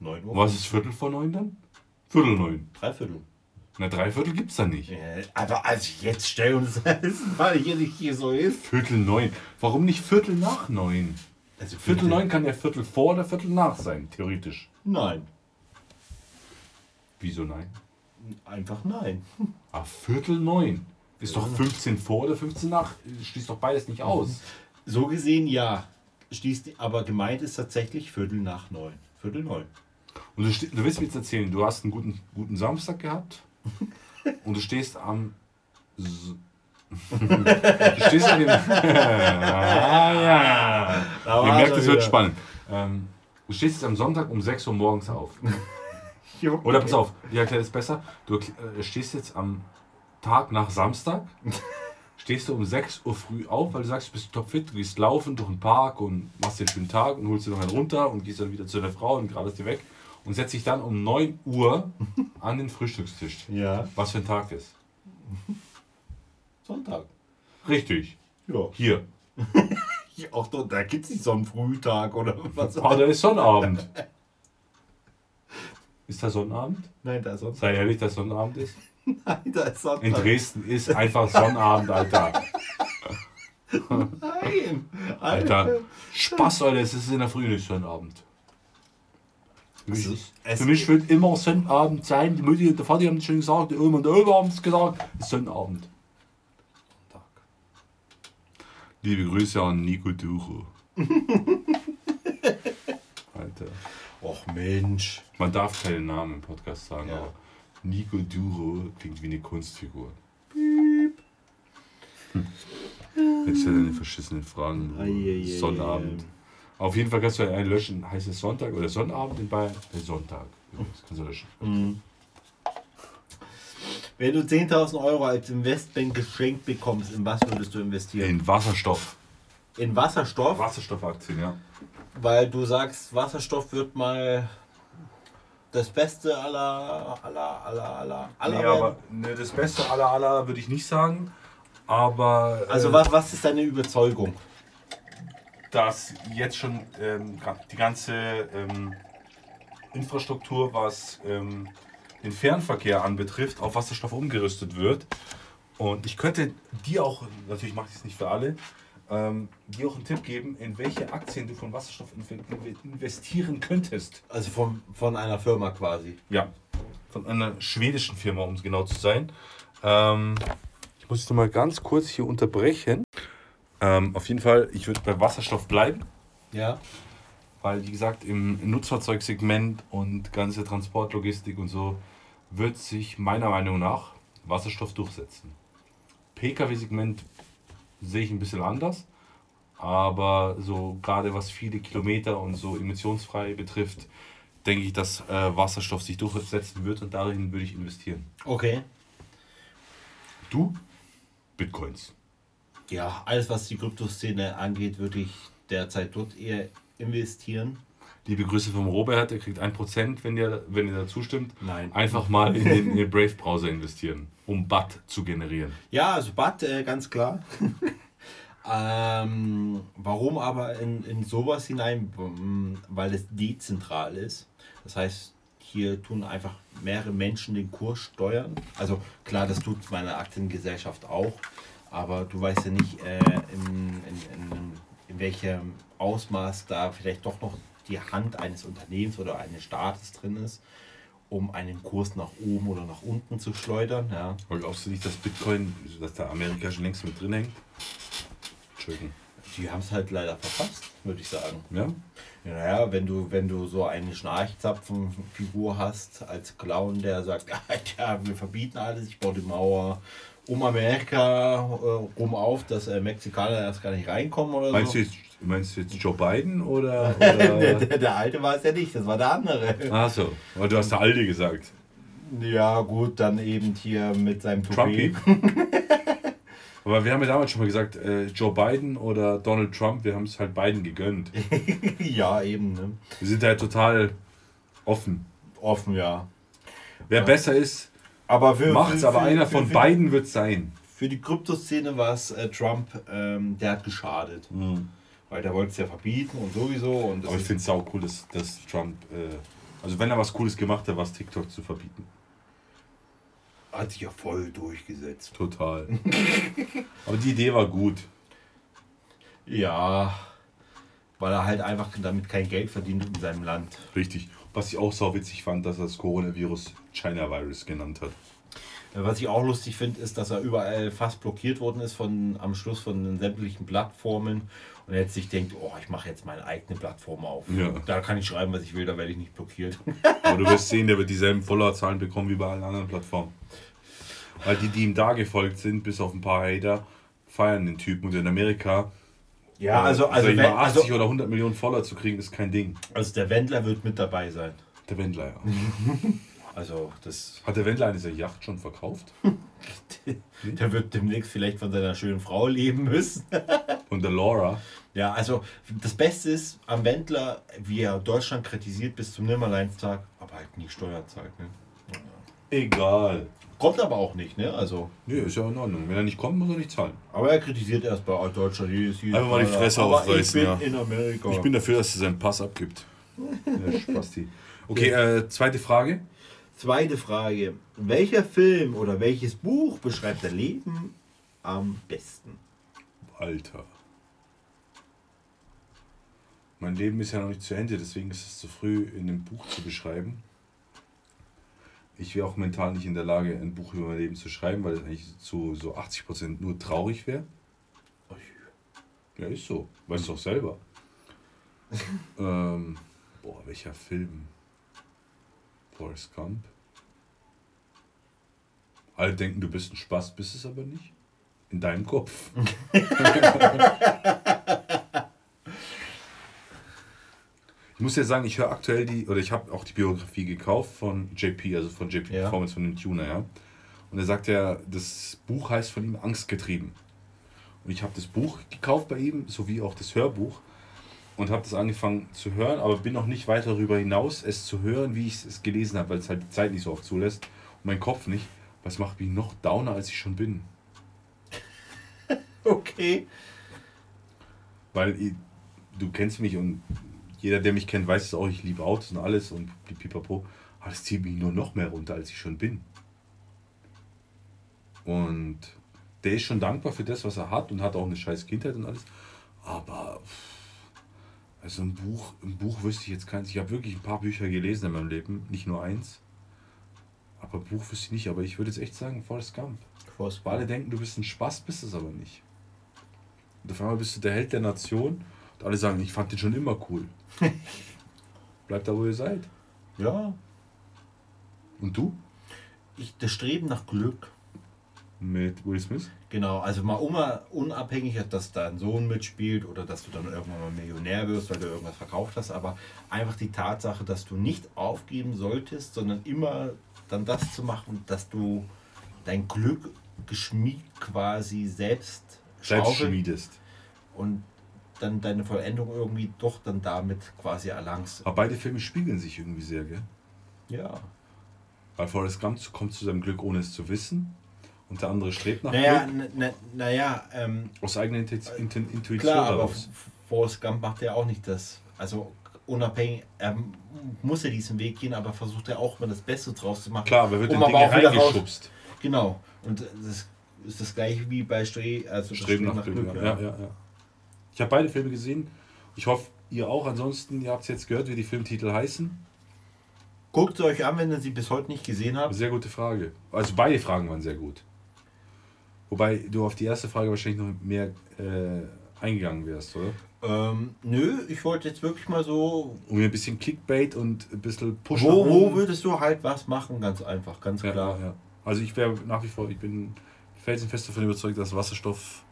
Neun Uhr. Was ist Viertel vor neun dann? Viertel neun. Dreiviertel. Na, Dreiviertel gibt's da nicht. Äh, aber also jetzt stell uns das, weil hier nicht hier so ist. Viertel neun. Warum nicht Viertel nach neun? Also Viertel neun kann ja Viertel vor oder Viertel nach sein, theoretisch. Nein. Wieso nein? Einfach nein. Ah, Viertel neun. Ist doch 15 vor oder 15 nach. Schließt doch beides nicht aus. So gesehen ja. Schließt, aber gemeint ist tatsächlich Viertel nach neun. Viertel neun. Und du, du willst mir jetzt erzählen, du hast einen guten, guten Samstag gehabt und du stehst am. S- du stehst an dem. ah, ja. Da Ihr merkt, er es wird spannend. Ähm, du stehst jetzt am Sonntag um 6 Uhr morgens auf. Junge. Oder pass auf, ich erkläre das besser. Du äh, stehst jetzt am Tag nach Samstag, stehst du um 6 Uhr früh auf, weil du sagst, du bist topfit, du gehst laufen durch den Park und machst den schönen Tag und holst dir noch einen runter und gehst dann wieder zu der Frau und gerade dir weg und setzt dich dann um 9 Uhr an den Frühstückstisch. Ja. Was für ein Tag ist. Sonntag. Richtig. Ja. Hier. Auch da, da gibt es nicht so einen Frühtag oder was. Ah, da ist Sonnabend. Ist da Sonnabend? Nein, da ist Sonntag. Sei ehrlich, dass Sonnabend ist? Nein, da ist Sonntag. In Dresden ist einfach Sonnabend, Alter. Nein. Alter, Spaß, Alter, es ist in der Früh nicht Sonnabend. Für mich, Also, für mich wird immer Sonnabend sein. Die Mutti und der Vater haben es schon gesagt, die Oma und der Opa haben es gesagt. Es ist Sonnabend. Sonntag. Liebe Grüße an Nico Duro. Alter, Och Mensch. man darf keinen Namen im Podcast sagen, Ja. aber Nico Duro klingt wie eine Kunstfigur. Hm. Jetzt hat er eine verschissene Fragen. Eieiei. Sonnabend. Auf jeden Fall kannst du einen löschen. Heißt es Sonntag oder Sonnabend in Bayern? Sonntag. Das kannst du löschen. Mhm. Wenn du 10.000 Euro als Investment geschenkt bekommst, in was würdest du investieren? In Wasserstoff. In Wasserstoff, Wasserstoffaktien, ja. weil du sagst, Wasserstoff wird mal das Beste aller, aller, aller, aller, aller Nee, aber ne, das Beste aller aller würde ich nicht sagen. Aber Also äh, was, was ist deine Überzeugung? dass jetzt schon ähm, die ganze ähm, Infrastruktur, was ähm, den Fernverkehr anbetrifft, auf Wasserstoff umgerüstet wird. Und ich könnte dir auch, natürlich mache ich es nicht für alle, ähm, dir auch einen Tipp geben, in welche Aktien du von Wasserstoff inve- inve- investieren könntest. Also von, von einer Firma quasi. Ja, von einer schwedischen Firma, um es genau zu sein. Ähm, ich muss jetzt noch mal ganz kurz hier unterbrechen. Ähm, auf jeden Fall, ich würde bei Wasserstoff bleiben. Ja. Weil, wie gesagt, im Nutzfahrzeugsegment und ganze Transportlogistik und so wird sich meiner Meinung nach Wasserstoff durchsetzen. Pkw-Segment sehe ich ein bisschen anders, aber so gerade was viele Kilometer und so emissionsfrei betrifft, denke ich, dass äh, Wasserstoff sich durchsetzen wird und darin würde ich investieren. Okay. Du? Bitcoins. Ja, alles was die Kryptoszene angeht, würde ich derzeit dort eher investieren. Liebe Grüße vom Robert, der kriegt 1%, wenn ihr, wenn ihr da zustimmt. Nein. Einfach mal in den, in den Brave-Browser investieren, um BAT zu generieren. Ja, also Bad, äh, ganz klar. ähm, warum aber in, in sowas hinein? Ähm, Weil es dezentral ist. Das heißt, hier tun einfach mehrere Menschen den Kurs steuern. Also klar, das tut meine Aktiengesellschaft auch. Aber du weißt ja nicht, äh, in, in, in, in welchem Ausmaß da vielleicht doch noch die Hand eines Unternehmens oder eines Staates drin ist, um einen Kurs nach oben oder nach unten zu schleudern. Ja. Aber glaubst du nicht, dass Bitcoin, dass da Amerika schon längst mit drin hängt? Entschuldigung. Die haben es halt leider verpasst, würde ich sagen. Ja? Ja, naja, wenn du, wenn du so eine Schnarchzapfenfigur hast als Clown, der sagt, ja, wir verbieten alles, ich baue die Mauer um Amerika äh, rum auf, dass äh, Mexikaner erst gar nicht reinkommen oder Meinst, so. du jetzt, meinst du jetzt Joe Biden oder? der, oder? der, der alte war es ja nicht, das war der andere. Ach so, aber du hast der Alte gesagt. Ja, gut, dann eben hier mit seinem Trumpy. Toupet. Aber wir haben ja damals schon mal gesagt, äh, Joe Biden oder Donald Trump, wir haben es halt beiden gegönnt. ja, eben, ne? Wir sind da halt total offen. Offen, ja. Wer Ja. besser ist, Aber für, macht's, für- aber für- einer von beiden wird sein. Für die Kryptoszene war es äh, Trump, ähm, der hat geschadet. Weil der wollte es ja verbieten und sowieso. Und Aber ich finde es sau cool, dass, dass Trump, äh, also wenn er was Cooles gemacht hat, war es TikTok zu verbieten. hat sich ja voll durchgesetzt. Total. aber die Idee war gut. Ja, weil er halt einfach damit kein Geld verdient in seinem Land. Richtig. Was ich auch sau witzig fand, dass er das Coronavirus China Virus genannt hat. Was ich auch lustig finde, ist, dass er überall fast blockiert worden ist von am Schluss von den sämtlichen Plattformen und er jetzt sich denkt, oh, ich mache jetzt meine eigene Plattform auf. Ja. Da kann ich schreiben, was ich will, da werde ich nicht blockiert. Aber du wirst sehen, der wird dieselben Followerzahlen bekommen wie bei allen anderen Plattformen. Weil die, die ihm da gefolgt sind, bis auf ein paar Hater, feiern den Typen. Und in Amerika, Ja, äh, also, also, wenn, mal, 80 also, oder 100 Millionen Follower zu kriegen, ist kein Ding. also der Wendler wird mit dabei sein. Der Wendler, ja. Also das, Hat der Wendler eine seiner Yacht schon verkauft? der wird demnächst vielleicht von seiner schönen Frau leben müssen. Und der Laura? Ja, also das Beste ist am Wendler, wie er Deutschland kritisiert bis zum Nimmerleinstag, aber halt nie Steuern zahlt. Ne? Egal. Kommt aber auch nicht, ne? Also, Nee, ist ja in Ordnung. Wenn er nicht kommt, muss er nicht zahlen. aber er kritisiert erst bei Deutschland jedes jedes Einfach mal die Fresse aufreißen, Ich ja. bin in Amerika. Ich bin dafür, dass er seinen Pass abgibt. Ja, Spasti. Okay, äh, zweite Frage. Zweite Frage. Welcher Film oder welches Buch beschreibt dein Leben am besten? Alter. Mein Leben ist ja noch nicht zu Ende, deswegen ist es zu früh in einem Buch zu beschreiben. Ich wäre auch mental nicht in der Lage, ein Buch über mein Leben zu schreiben, weil es eigentlich zu so 80% nur traurig wäre. Ja, ist so. Weißt du auch selber. ähm, boah, welcher Film? Forrest Gump. Alle denken, du bist ein Spaß, bist es aber nicht. In deinem Kopf. Ich muss ja sagen, ich höre aktuell die, oder ich habe auch die Biografie gekauft von JP, also von JP Ja. Performance, von dem Tuner, ja. Und er sagt ja, das Buch heißt von ihm Angstgetrieben. Und ich habe das Buch gekauft bei ihm, sowie auch das Hörbuch. Und habe das angefangen zu hören, aber bin noch nicht weiter darüber hinaus, es zu hören, wie ich es gelesen habe, weil es halt die Zeit nicht so oft zulässt. Und mein Kopf nicht. Was macht mich noch downer, als ich schon bin. Okay. Weil ich, du kennst mich und jeder, der mich kennt, weiß es auch, ich liebe Autos und alles und pipapo. Aber das zieht mich nur noch mehr runter, als ich schon bin. Und der ist schon dankbar für das, was er hat und hat auch eine scheiß Kindheit und alles. Aber also ein Buch, ein Buch wüsste ich jetzt keins. Ich habe wirklich ein paar Bücher gelesen in meinem Leben, nicht nur eins. Aber Buch wüsste ich nicht, aber ich würde jetzt echt sagen, Forrest Gump. Forrest Weil alle denken, du bist ein Spaß, bist es aber nicht. Und auf einmal bist du der Held der Nation und alle sagen, ich fand den schon immer cool. Bleibt da, wo ihr seid. Ja. Und du? Ich, das Streben nach Glück. Mit Will Smith? Genau, also mal uma- unabhängig, dass dein Sohn mitspielt oder dass du dann irgendwann mal Millionär wirst, weil du irgendwas verkauft hast, aber einfach die Tatsache, dass du nicht aufgeben solltest, sondern immer dann das zu machen, dass du dein Glück geschmied quasi selbst Selbst schmiedest. und dann deine Vollendung irgendwie doch dann damit quasi erlangst. Aber beide Filme spiegeln sich irgendwie sehr, gell? Ja. Weil Forrest Gump kommt zu seinem Glück, ohne es zu wissen. Und der andere strebt nach Naja, Glück. naja, ähm, Aus eigener Intu- Intu- Intuition Klar, aber daraus. F- Forrest Gump macht ja auch nicht das. Also unabhängig, er muss ja diesen Weg gehen, aber versucht er auch mal das Beste draus zu machen. Klar, aber er wird um aber auch wieder raus-. Genau. Und das ist das gleiche wie bei Stre also Streben nach Glück. Ja, ja, ja. Ich habe beide Filme gesehen. Ich hoffe, ihr auch. Ansonsten, ihr habt es jetzt gehört, wie die Filmtitel heißen. Guckt sie euch an, wenn ihr sie bis heute nicht gesehen habt. Sehr gute Frage. Also beide Fragen waren sehr gut. Wobei du auf die erste Frage wahrscheinlich noch mehr äh, eingegangen wärst, oder? Ähm, nö, ich wollte jetzt wirklich mal so. Um ein bisschen Clickbait und ein bisschen Push Wo, wo würdest du halt was machen? Ganz einfach, ganz ja, klar. ja. Also ich wäre nach wie vor, ich bin felsenfest davon überzeugt, dass Wasserstoff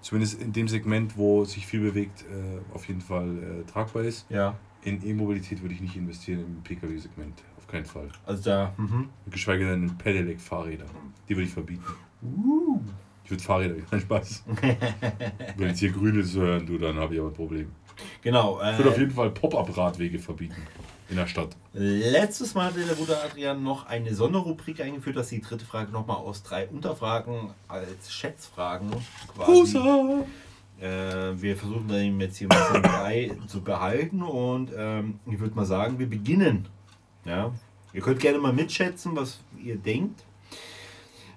zumindest in dem Segment, wo sich viel bewegt, äh, auf jeden Fall äh, tragbar ist. Ja, In E-Mobilität würde ich nicht investieren im Pkw-Segment. Auf keinen Fall. also da. Mhm. Geschweige denn in Pedelec-Fahrräder. Die würde ich verbieten. Ich würde Fahrräder, kein Spaß. Wenn jetzt hier Grüne zu hören, du, dann habe ich aber ein Problem. Genau. Ich würde auf Äh, jeden Fall Pop-Up-Radwege verbieten. In der Stadt. letztes Mal hatte der gute Adrian noch eine Sonderrubrik eingeführt, dass die dritte Frage nochmal aus drei Unterfragen als Schätzfragen quasi. Äh, wir versuchen dann jetzt hier ein bisschen bei zu behalten und ähm, ich würde mal sagen, wir beginnen. Ja? Ihr könnt gerne mal mitschätzen, was ihr denkt.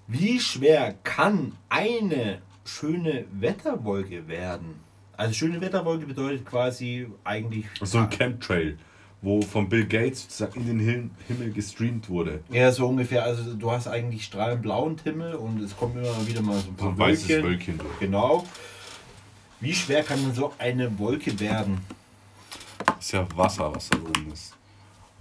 Wie schwer kann eine schöne Wetterwolke werden? Also schöne Wetterwolke bedeutet quasi eigentlich So ein Chemtrail, wo von Bill Gates sozusagen in den Him- Himmel gestreamt wurde. Ja, so ungefähr. Also du hast eigentlich strahlend blauen Himmel und es kommen immer wieder mal so ein So paar ein weißes Wölkchen. Wölkchen. durch. Genau. Wie schwer kann denn so eine Wolke werden? Das ist ja Wasser, was da oben ist.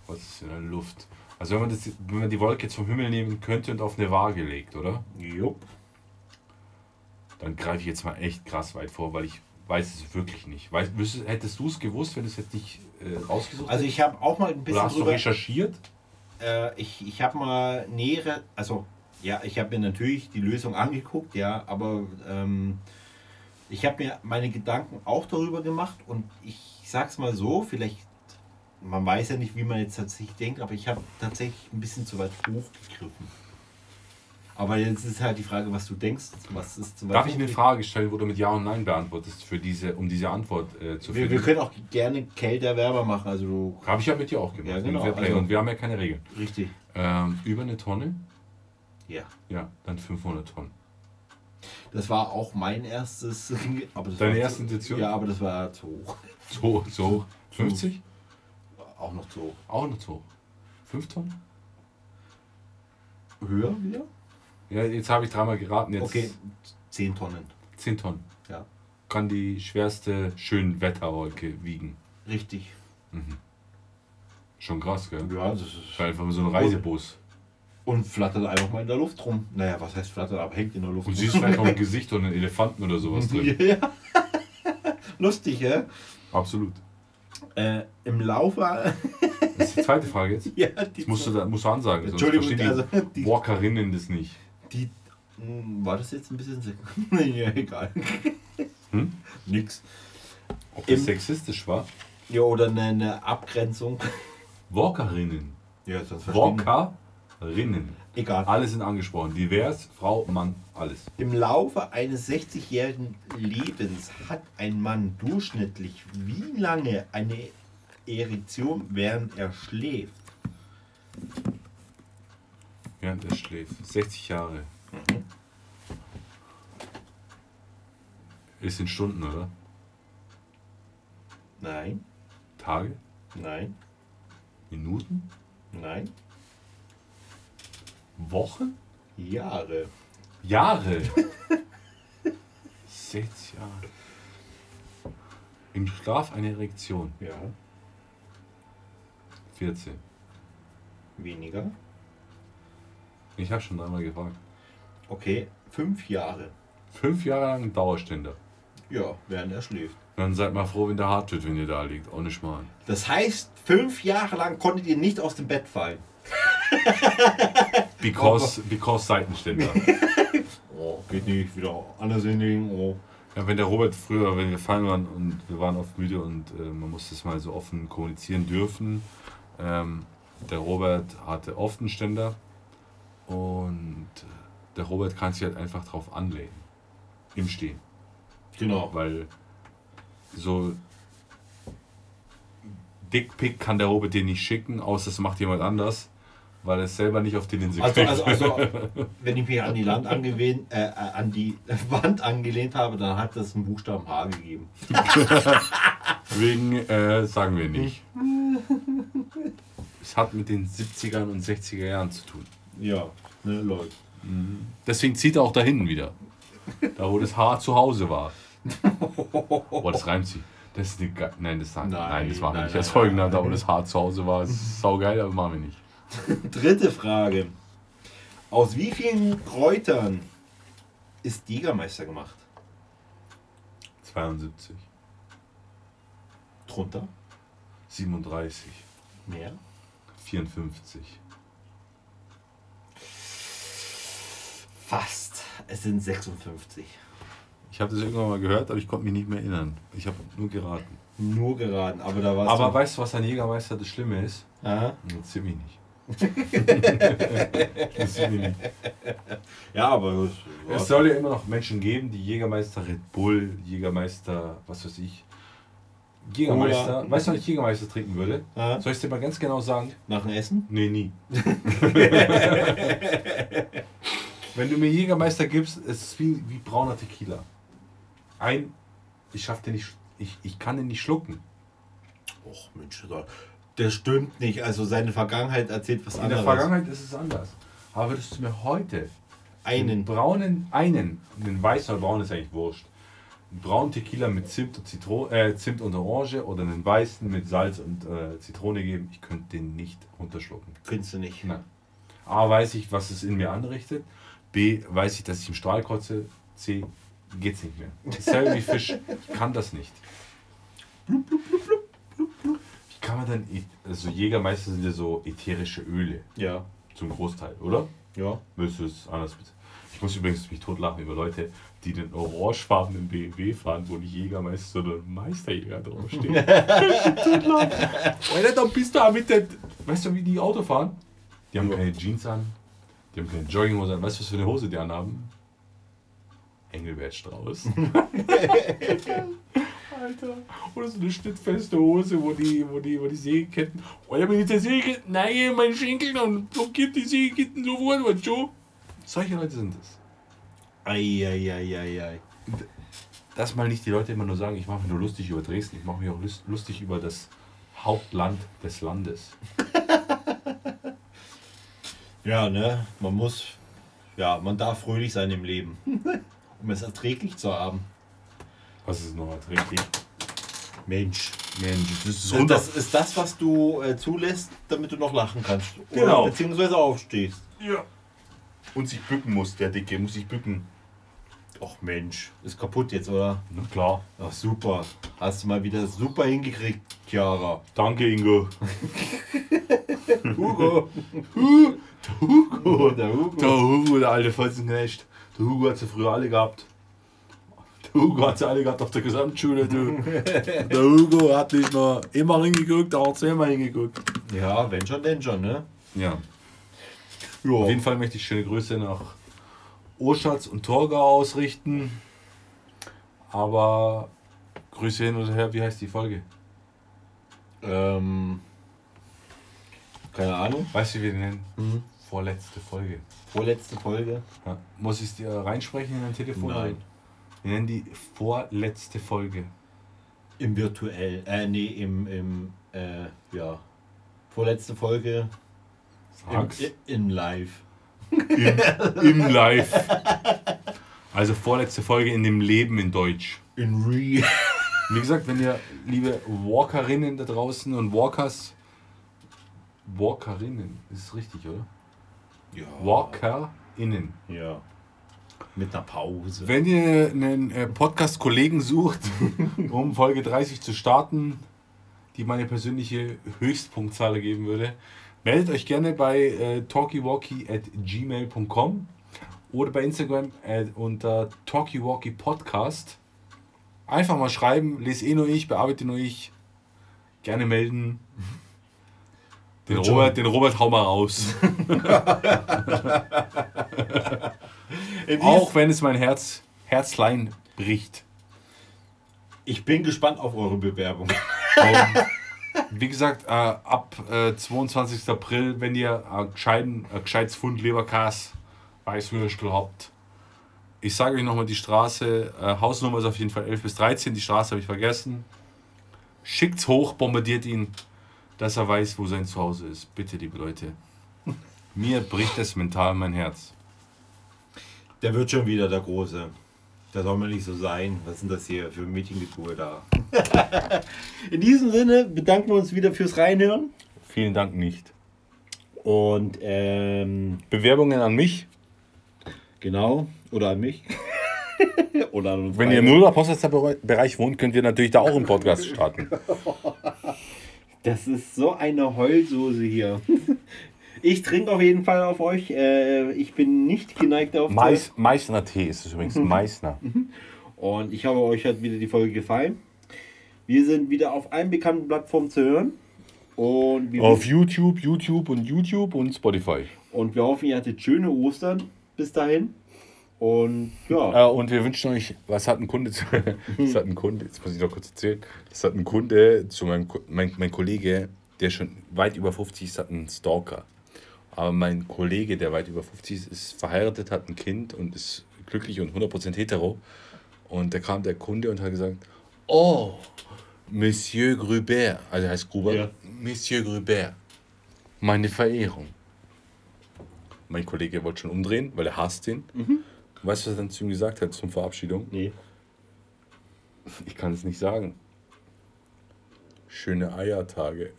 Was ist in der Luft? Also wenn man, das, wenn man die Wolke jetzt vom Himmel nehmen könnte und auf eine Waage legt, oder? Jupp. Dann greife ich jetzt mal echt krass weit vor, weil ich weiß es wirklich nicht. Weiß, wüsstest, hättest du es gewusst, wenn du es jetzt nicht äh, rausgesucht Also ich habe auch mal ein Oder bisschen hast du drüber, recherchiert? äh, ich, ich habe mal nähere, also ja, ich habe mir natürlich die Lösung angeguckt, ja, aber ähm, ich habe mir meine Gedanken auch darüber gemacht und ich sag's mal so, vielleicht, man weiß ja nicht, wie man jetzt tatsächlich denkt, aber ich habe tatsächlich ein bisschen zu weit hochgegriffen. Aber jetzt ist halt die Frage, was du denkst. Was ist zu weit Darf ich eine? Frage stellen, wo du mit Ja und Nein beantwortest, für diese, um diese Antwort äh, zu Wir, finden? wir können auch gerne kälter Werber machen, also Habe ich ja mit dir auch gemacht. Ja, genau, also- und wir haben ja keine Regeln. richtig. Ähm, über eine Tonne? Ja. Ja, dann 500 Tonnen. Das war auch mein erstes. Aber Deine erste zu- Intention? Ja, aber das war zu hoch. So, so. 50? Auch noch zu hoch. Auch noch so. 5 Tonnen? Höher wieder? Ja, jetzt habe ich dreimal geraten. Jetzt Okay, 10 Tonnen. 10 Tonnen. Ja. Kann die schwerste Schönwetterwolke wiegen. Richtig. Schon krass, gell? Ja, das ist. einfach so ein Reisebus. Und flattert einfach mal in der Luft rum. Naja, was heißt flattert, aber hängt in der Luft Und siehst vielleicht noch ein Gesicht und einen Elefanten oder sowas drin. ja. Lustig, ja? Absolut. Äh, Im Laufe. Das ist die zweite Frage jetzt. ja, die Das musst du, musst du ansagen. sonst Entschuldigung, verstehen also die Walkerinnen das nicht. die. Hm, War das jetzt ein bisschen. se- ja, egal. Hm? Nix. Ob das Im- sexistisch war? Ja, oder eine, eine Abgrenzung. Walkerinnen. Ja, sonst verstehen Walkerinnen. Egal. Alle sind angesprochen. Divers, Frau, Mann, alles. Im Laufe eines 60-jährigen Lebens hat ein Mann durchschnittlich wie lange eine Erektion, während er schläft? Während er schläft. 60 Jahre. Ist in Stunden, oder? Nein, Tage? nein, Minuten? nein. Wochen? Jahre. Jahre? 60 Jahre. Im Schlaf eine Erektion. Ja, 14. weniger. Ich habe schon dreimal gefragt. Okay, fünf Jahre. Fünf Jahre lang Dauerständer. Ja, während er schläft. Dann seid mal froh, wenn der hart wird, wenn ihr da liegt. Ohne Schmarrn. Das heißt, fünf Jahre lang konntet ihr nicht aus dem Bett fallen. Because, because Seitenständer. Oh, geht nicht, wieder anders hinlegen. Oh. Ja, wenn der Robert früher, wenn wir fallen waren und wir waren oft müde und äh, man musste es mal so offen kommunizieren dürfen. Ähm, der Robert hatte oft einen Ständer und äh, der Robert kann sich halt einfach drauf anlehnen. Im Stehen. Genau. Weil so Dickpick kann der Robert dir nicht schicken, außer es macht jemand anders, weil er es selber nicht auf die Linse Also, kriegt. also, also, wenn ich mich an die, Land angelehnt, äh, äh, an die Wand angelehnt habe, dann hat das einen Buchstaben H gegeben. Wegen, äh, sagen wir nicht. es hat mit den 70ern und 60er Jahren zu tun. Ja, ne, Leute. Deswegen zieht er auch da hinten wieder. Da, wo das Haar zu Hause war. Boah, das reimt sich. Das ist eine Ge nein, das, nein, Nein, das machen wir nicht. Das folgende, da wo das Haar zu Hause war, ist saugeil, aber machen wir nicht. Dritte Frage. Aus wie vielen Kräutern ist Jägermeister gemacht? 72, Drunter? 37, Mehr? 54. Fast. Es sind 56. Ich habe das irgendwann mal gehört, aber ich konnte mich nicht mehr erinnern. Ich habe nur geraten. Nur geraten, aber da war Aber weißt du, was an Jägermeister das Schlimme ist? Aha. Mich nicht. Ja, aber Es soll ja immer noch Menschen geben, die Jägermeister Red Bull, Jägermeister, was weiß ich. Jägermeister. Cola. Weißt du, was ich Jägermeister trinken würde? Aha. Soll ich dir mal ganz genau sagen? nach dem Essen? Nee, nie. Wenn du mir Jägermeister gibst, es ist wie, wie brauner Tequila. Ein, ich schaff den nicht, ich, ich kann den nicht schlucken. Och, Mensch, der stimmt nicht. Also seine Vergangenheit erzählt was In anderes. der Vergangenheit ist es anders. Aber würdest du mir heute einen Einen. braunen, einen, den weißen oder braunen ist eigentlich wurscht, einen braunen Tequila mit Zimt und, Zitro äh, Zimt und Orange oder einen weißen mit Salz und äh, Zitrone geben, ich könnte den nicht runterschlucken. Findest du nicht. Nein. A, weiß ich, was es in mir anrichtet. B, weiß ich, dass ich im Strahl kotze. C, geht's nicht mehr. Dasselbe wie Fisch. Ich kann das nicht. Ich kann man dann, also Jägermeister sind ja so ätherische Öle Ja. zum Großteil, oder? Ja. Du es anders bitte? Ich muss übrigens mich totlachen über Leute, die den orangefarbenen BMW fahren, wo nicht Jägermeister, sondern Meisterjäger draufsteht. totlachen. Alter, dann bist du mit der. Weißt du, wie die Auto fahren? Die haben Ja. keine Jeans an, die haben keine Jogginghose an. Weißt du, was für eine Hose die anhaben? Engelbert Strauß. Alter. Oder so eine schnittfeste Hose, wo die, wo die, wo die Sägeketten. Oder wenn ich der Sägeketten neige in meinen Schenkel, dann blockiert die Sägeketten sofort, was schon? Solche Leute sind es. Eieieiei. Dass mal nicht die Leute immer nur sagen, ich mache mich nur lustig über Dresden, ich mache mich auch lust- lustig über das Hauptland des Landes. Ja, ne? Man muss. Ja, man darf fröhlich sein im Leben. um es erträglich zu haben. Was ist noch erträglich? Mensch. Mensch, das ist Das, das ist das, was du äh, zulässt, damit du noch lachen kannst. Oder Genau. Beziehungsweise aufstehst. Ja. Und sich bücken muss, der Dicke, muss sich bücken. Ach Mensch, ist kaputt jetzt, oder? Na klar. Ach super. Hast du mal wieder super hingekriegt, Chiara. Danke, Ingo. Hugo. Hugo. Der Hugo. Der Hugo, der alte Fotzenknecht. Der Hugo hat sie früher alle gehabt. Der Hugo hat sie alle gehabt auf der Gesamtschule, du. Der Hugo hat nicht nur immer hingeguckt, er hat zehnmal hingeguckt. Ja, wenn schon, denn schon, ne? Ja. Auf Ja. jeden Fall möchte ich schöne Grüße nach Oschatz und Torgau ausrichten. Aber Grüße hin und her, wie heißt die Folge? Ähm, keine Ahnung. Weißt du, wie wir die nennen? Mhm. Vorletzte Folge. Vorletzte Folge. Ja. Muss ich es dir reinsprechen in dein Telefon? Nein. Wir nennen die vorletzte Folge. Im virtuell, äh, nee, im, im, äh, ja. Vorletzte Folge Sag's. im, in live. Im, Im Live. Also vorletzte Folge in dem Leben in Deutsch. In real. Wie gesagt, wenn ihr, liebe Walkerinnen da draußen und Walkers, Walkerinnen, ist es richtig, oder? Ja. WalkerInnen. Ja. Mit einer Pause. Wenn ihr einen äh, Podcast-Kollegen sucht, um Folge 30 zu starten, die meine persönliche Höchstpunktzahl ergeben würde, meldet euch gerne bei äh, at gmail.com oder bei Instagram äh, unter talkywalkie podcast. Einfach mal schreiben, lese eh nur ich, bearbeite nur ich. Gerne melden. Den. Robert, den Robert hau mal raus. In Auch wenn es mein Herz, Herzlein bricht. Ich bin gespannt auf eure Bewerbung. Und wie gesagt, äh, ab äh, 22. April, wenn ihr ein gescheiten, ein gescheites Pfund Leberkas, Weißwürstel habt. Ich sage euch nochmal die Straße, äh, Hausnummer ist auf jeden Fall 11 bis 13, die Straße habe ich vergessen. Schickt's hoch, bombardiert ihn, dass er weiß, wo sein Zuhause ist. Bitte, liebe Leute. Mir bricht es mental mein Herz. Der wird schon wieder der Große. Der soll mir nicht so sein. Was ist denn das hier für Mädchengetue da? In diesem Sinne bedanken wir uns wieder fürs Reinhören. Vielen Dank nicht. Und ähm, Bewerbungen an mich. genau, oder an mich. oder an uns Wenn ihr im beide. Nuller Postleitzahlbereich wohnt, könnt ihr natürlich da auch einen Podcast starten. Das ist so eine Heulsoße hier. Ich trinke auf jeden Fall auf euch. Äh, ich bin nicht geneigt auf Mais, Meißner Tee ist es übrigens. Meißner. Und ich hoffe, euch hat wieder die Folge gefallen. Wir sind wieder auf allen bekannten Plattformen zu hören. Und Auf YouTube, YouTube und YouTube und Spotify. und wir hoffen, ihr hattet schöne Ostern bis dahin. Und ja, Äh, und wir wünschen euch, was hat ein Kunde zu. das hat ein Kunde, jetzt muss ich noch kurz erzählen. Das hat ein Kunde zu meinem mein, mein Kollege, der schon weit über 50 ist, hat einen Stalker. Aber mein Kollege, der weit über 50 ist, ist verheiratet, hat ein Kind und ist glücklich und 100% hetero. Und da kam der Kunde und hat gesagt: Oh, Monsieur Grubert, also heißt Gruber, Ja. Monsieur Grubert, meine Verehrung. Mein Kollege wollte schon umdrehen, weil er hasst ihn. Weißt du, was er dann zu ihm gesagt hat zum Verabschiedung? nee. Ich kann es nicht sagen. Schöne Eiertage.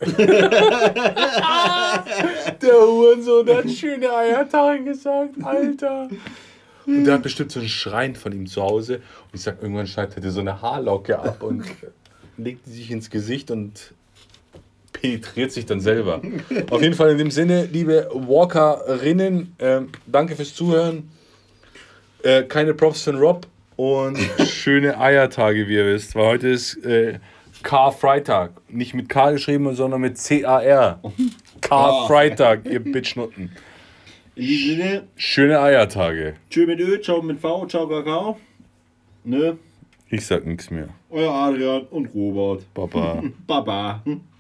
Der Hurensohn hat schöne Eiertage gesagt, Alter. Und der hat bestimmt so einen Schrein von ihm zu Hause. Und ich sag, irgendwann schneidet er dir so eine Haarlocke ab und legt die sich ins Gesicht und penetriert sich dann selber. Auf jeden Fall in dem Sinne, liebe Walkerinnen, ähm, danke fürs Zuhören. Äh, keine Props den Rob und schöne Eiertage, wie ihr wisst. Weil heute ist äh, Car-Freitag. Nicht mit K geschrieben, sondern mit C-A-R. Car-Freitag, ihr Bitchnutten. In diesem Sinne, Schöne Eiertage. tschö mit Ö, ciao mit V, ciao Kakao. Ne? Ich sag nichts mehr. Euer Adrian und Robert. Papa. Baba.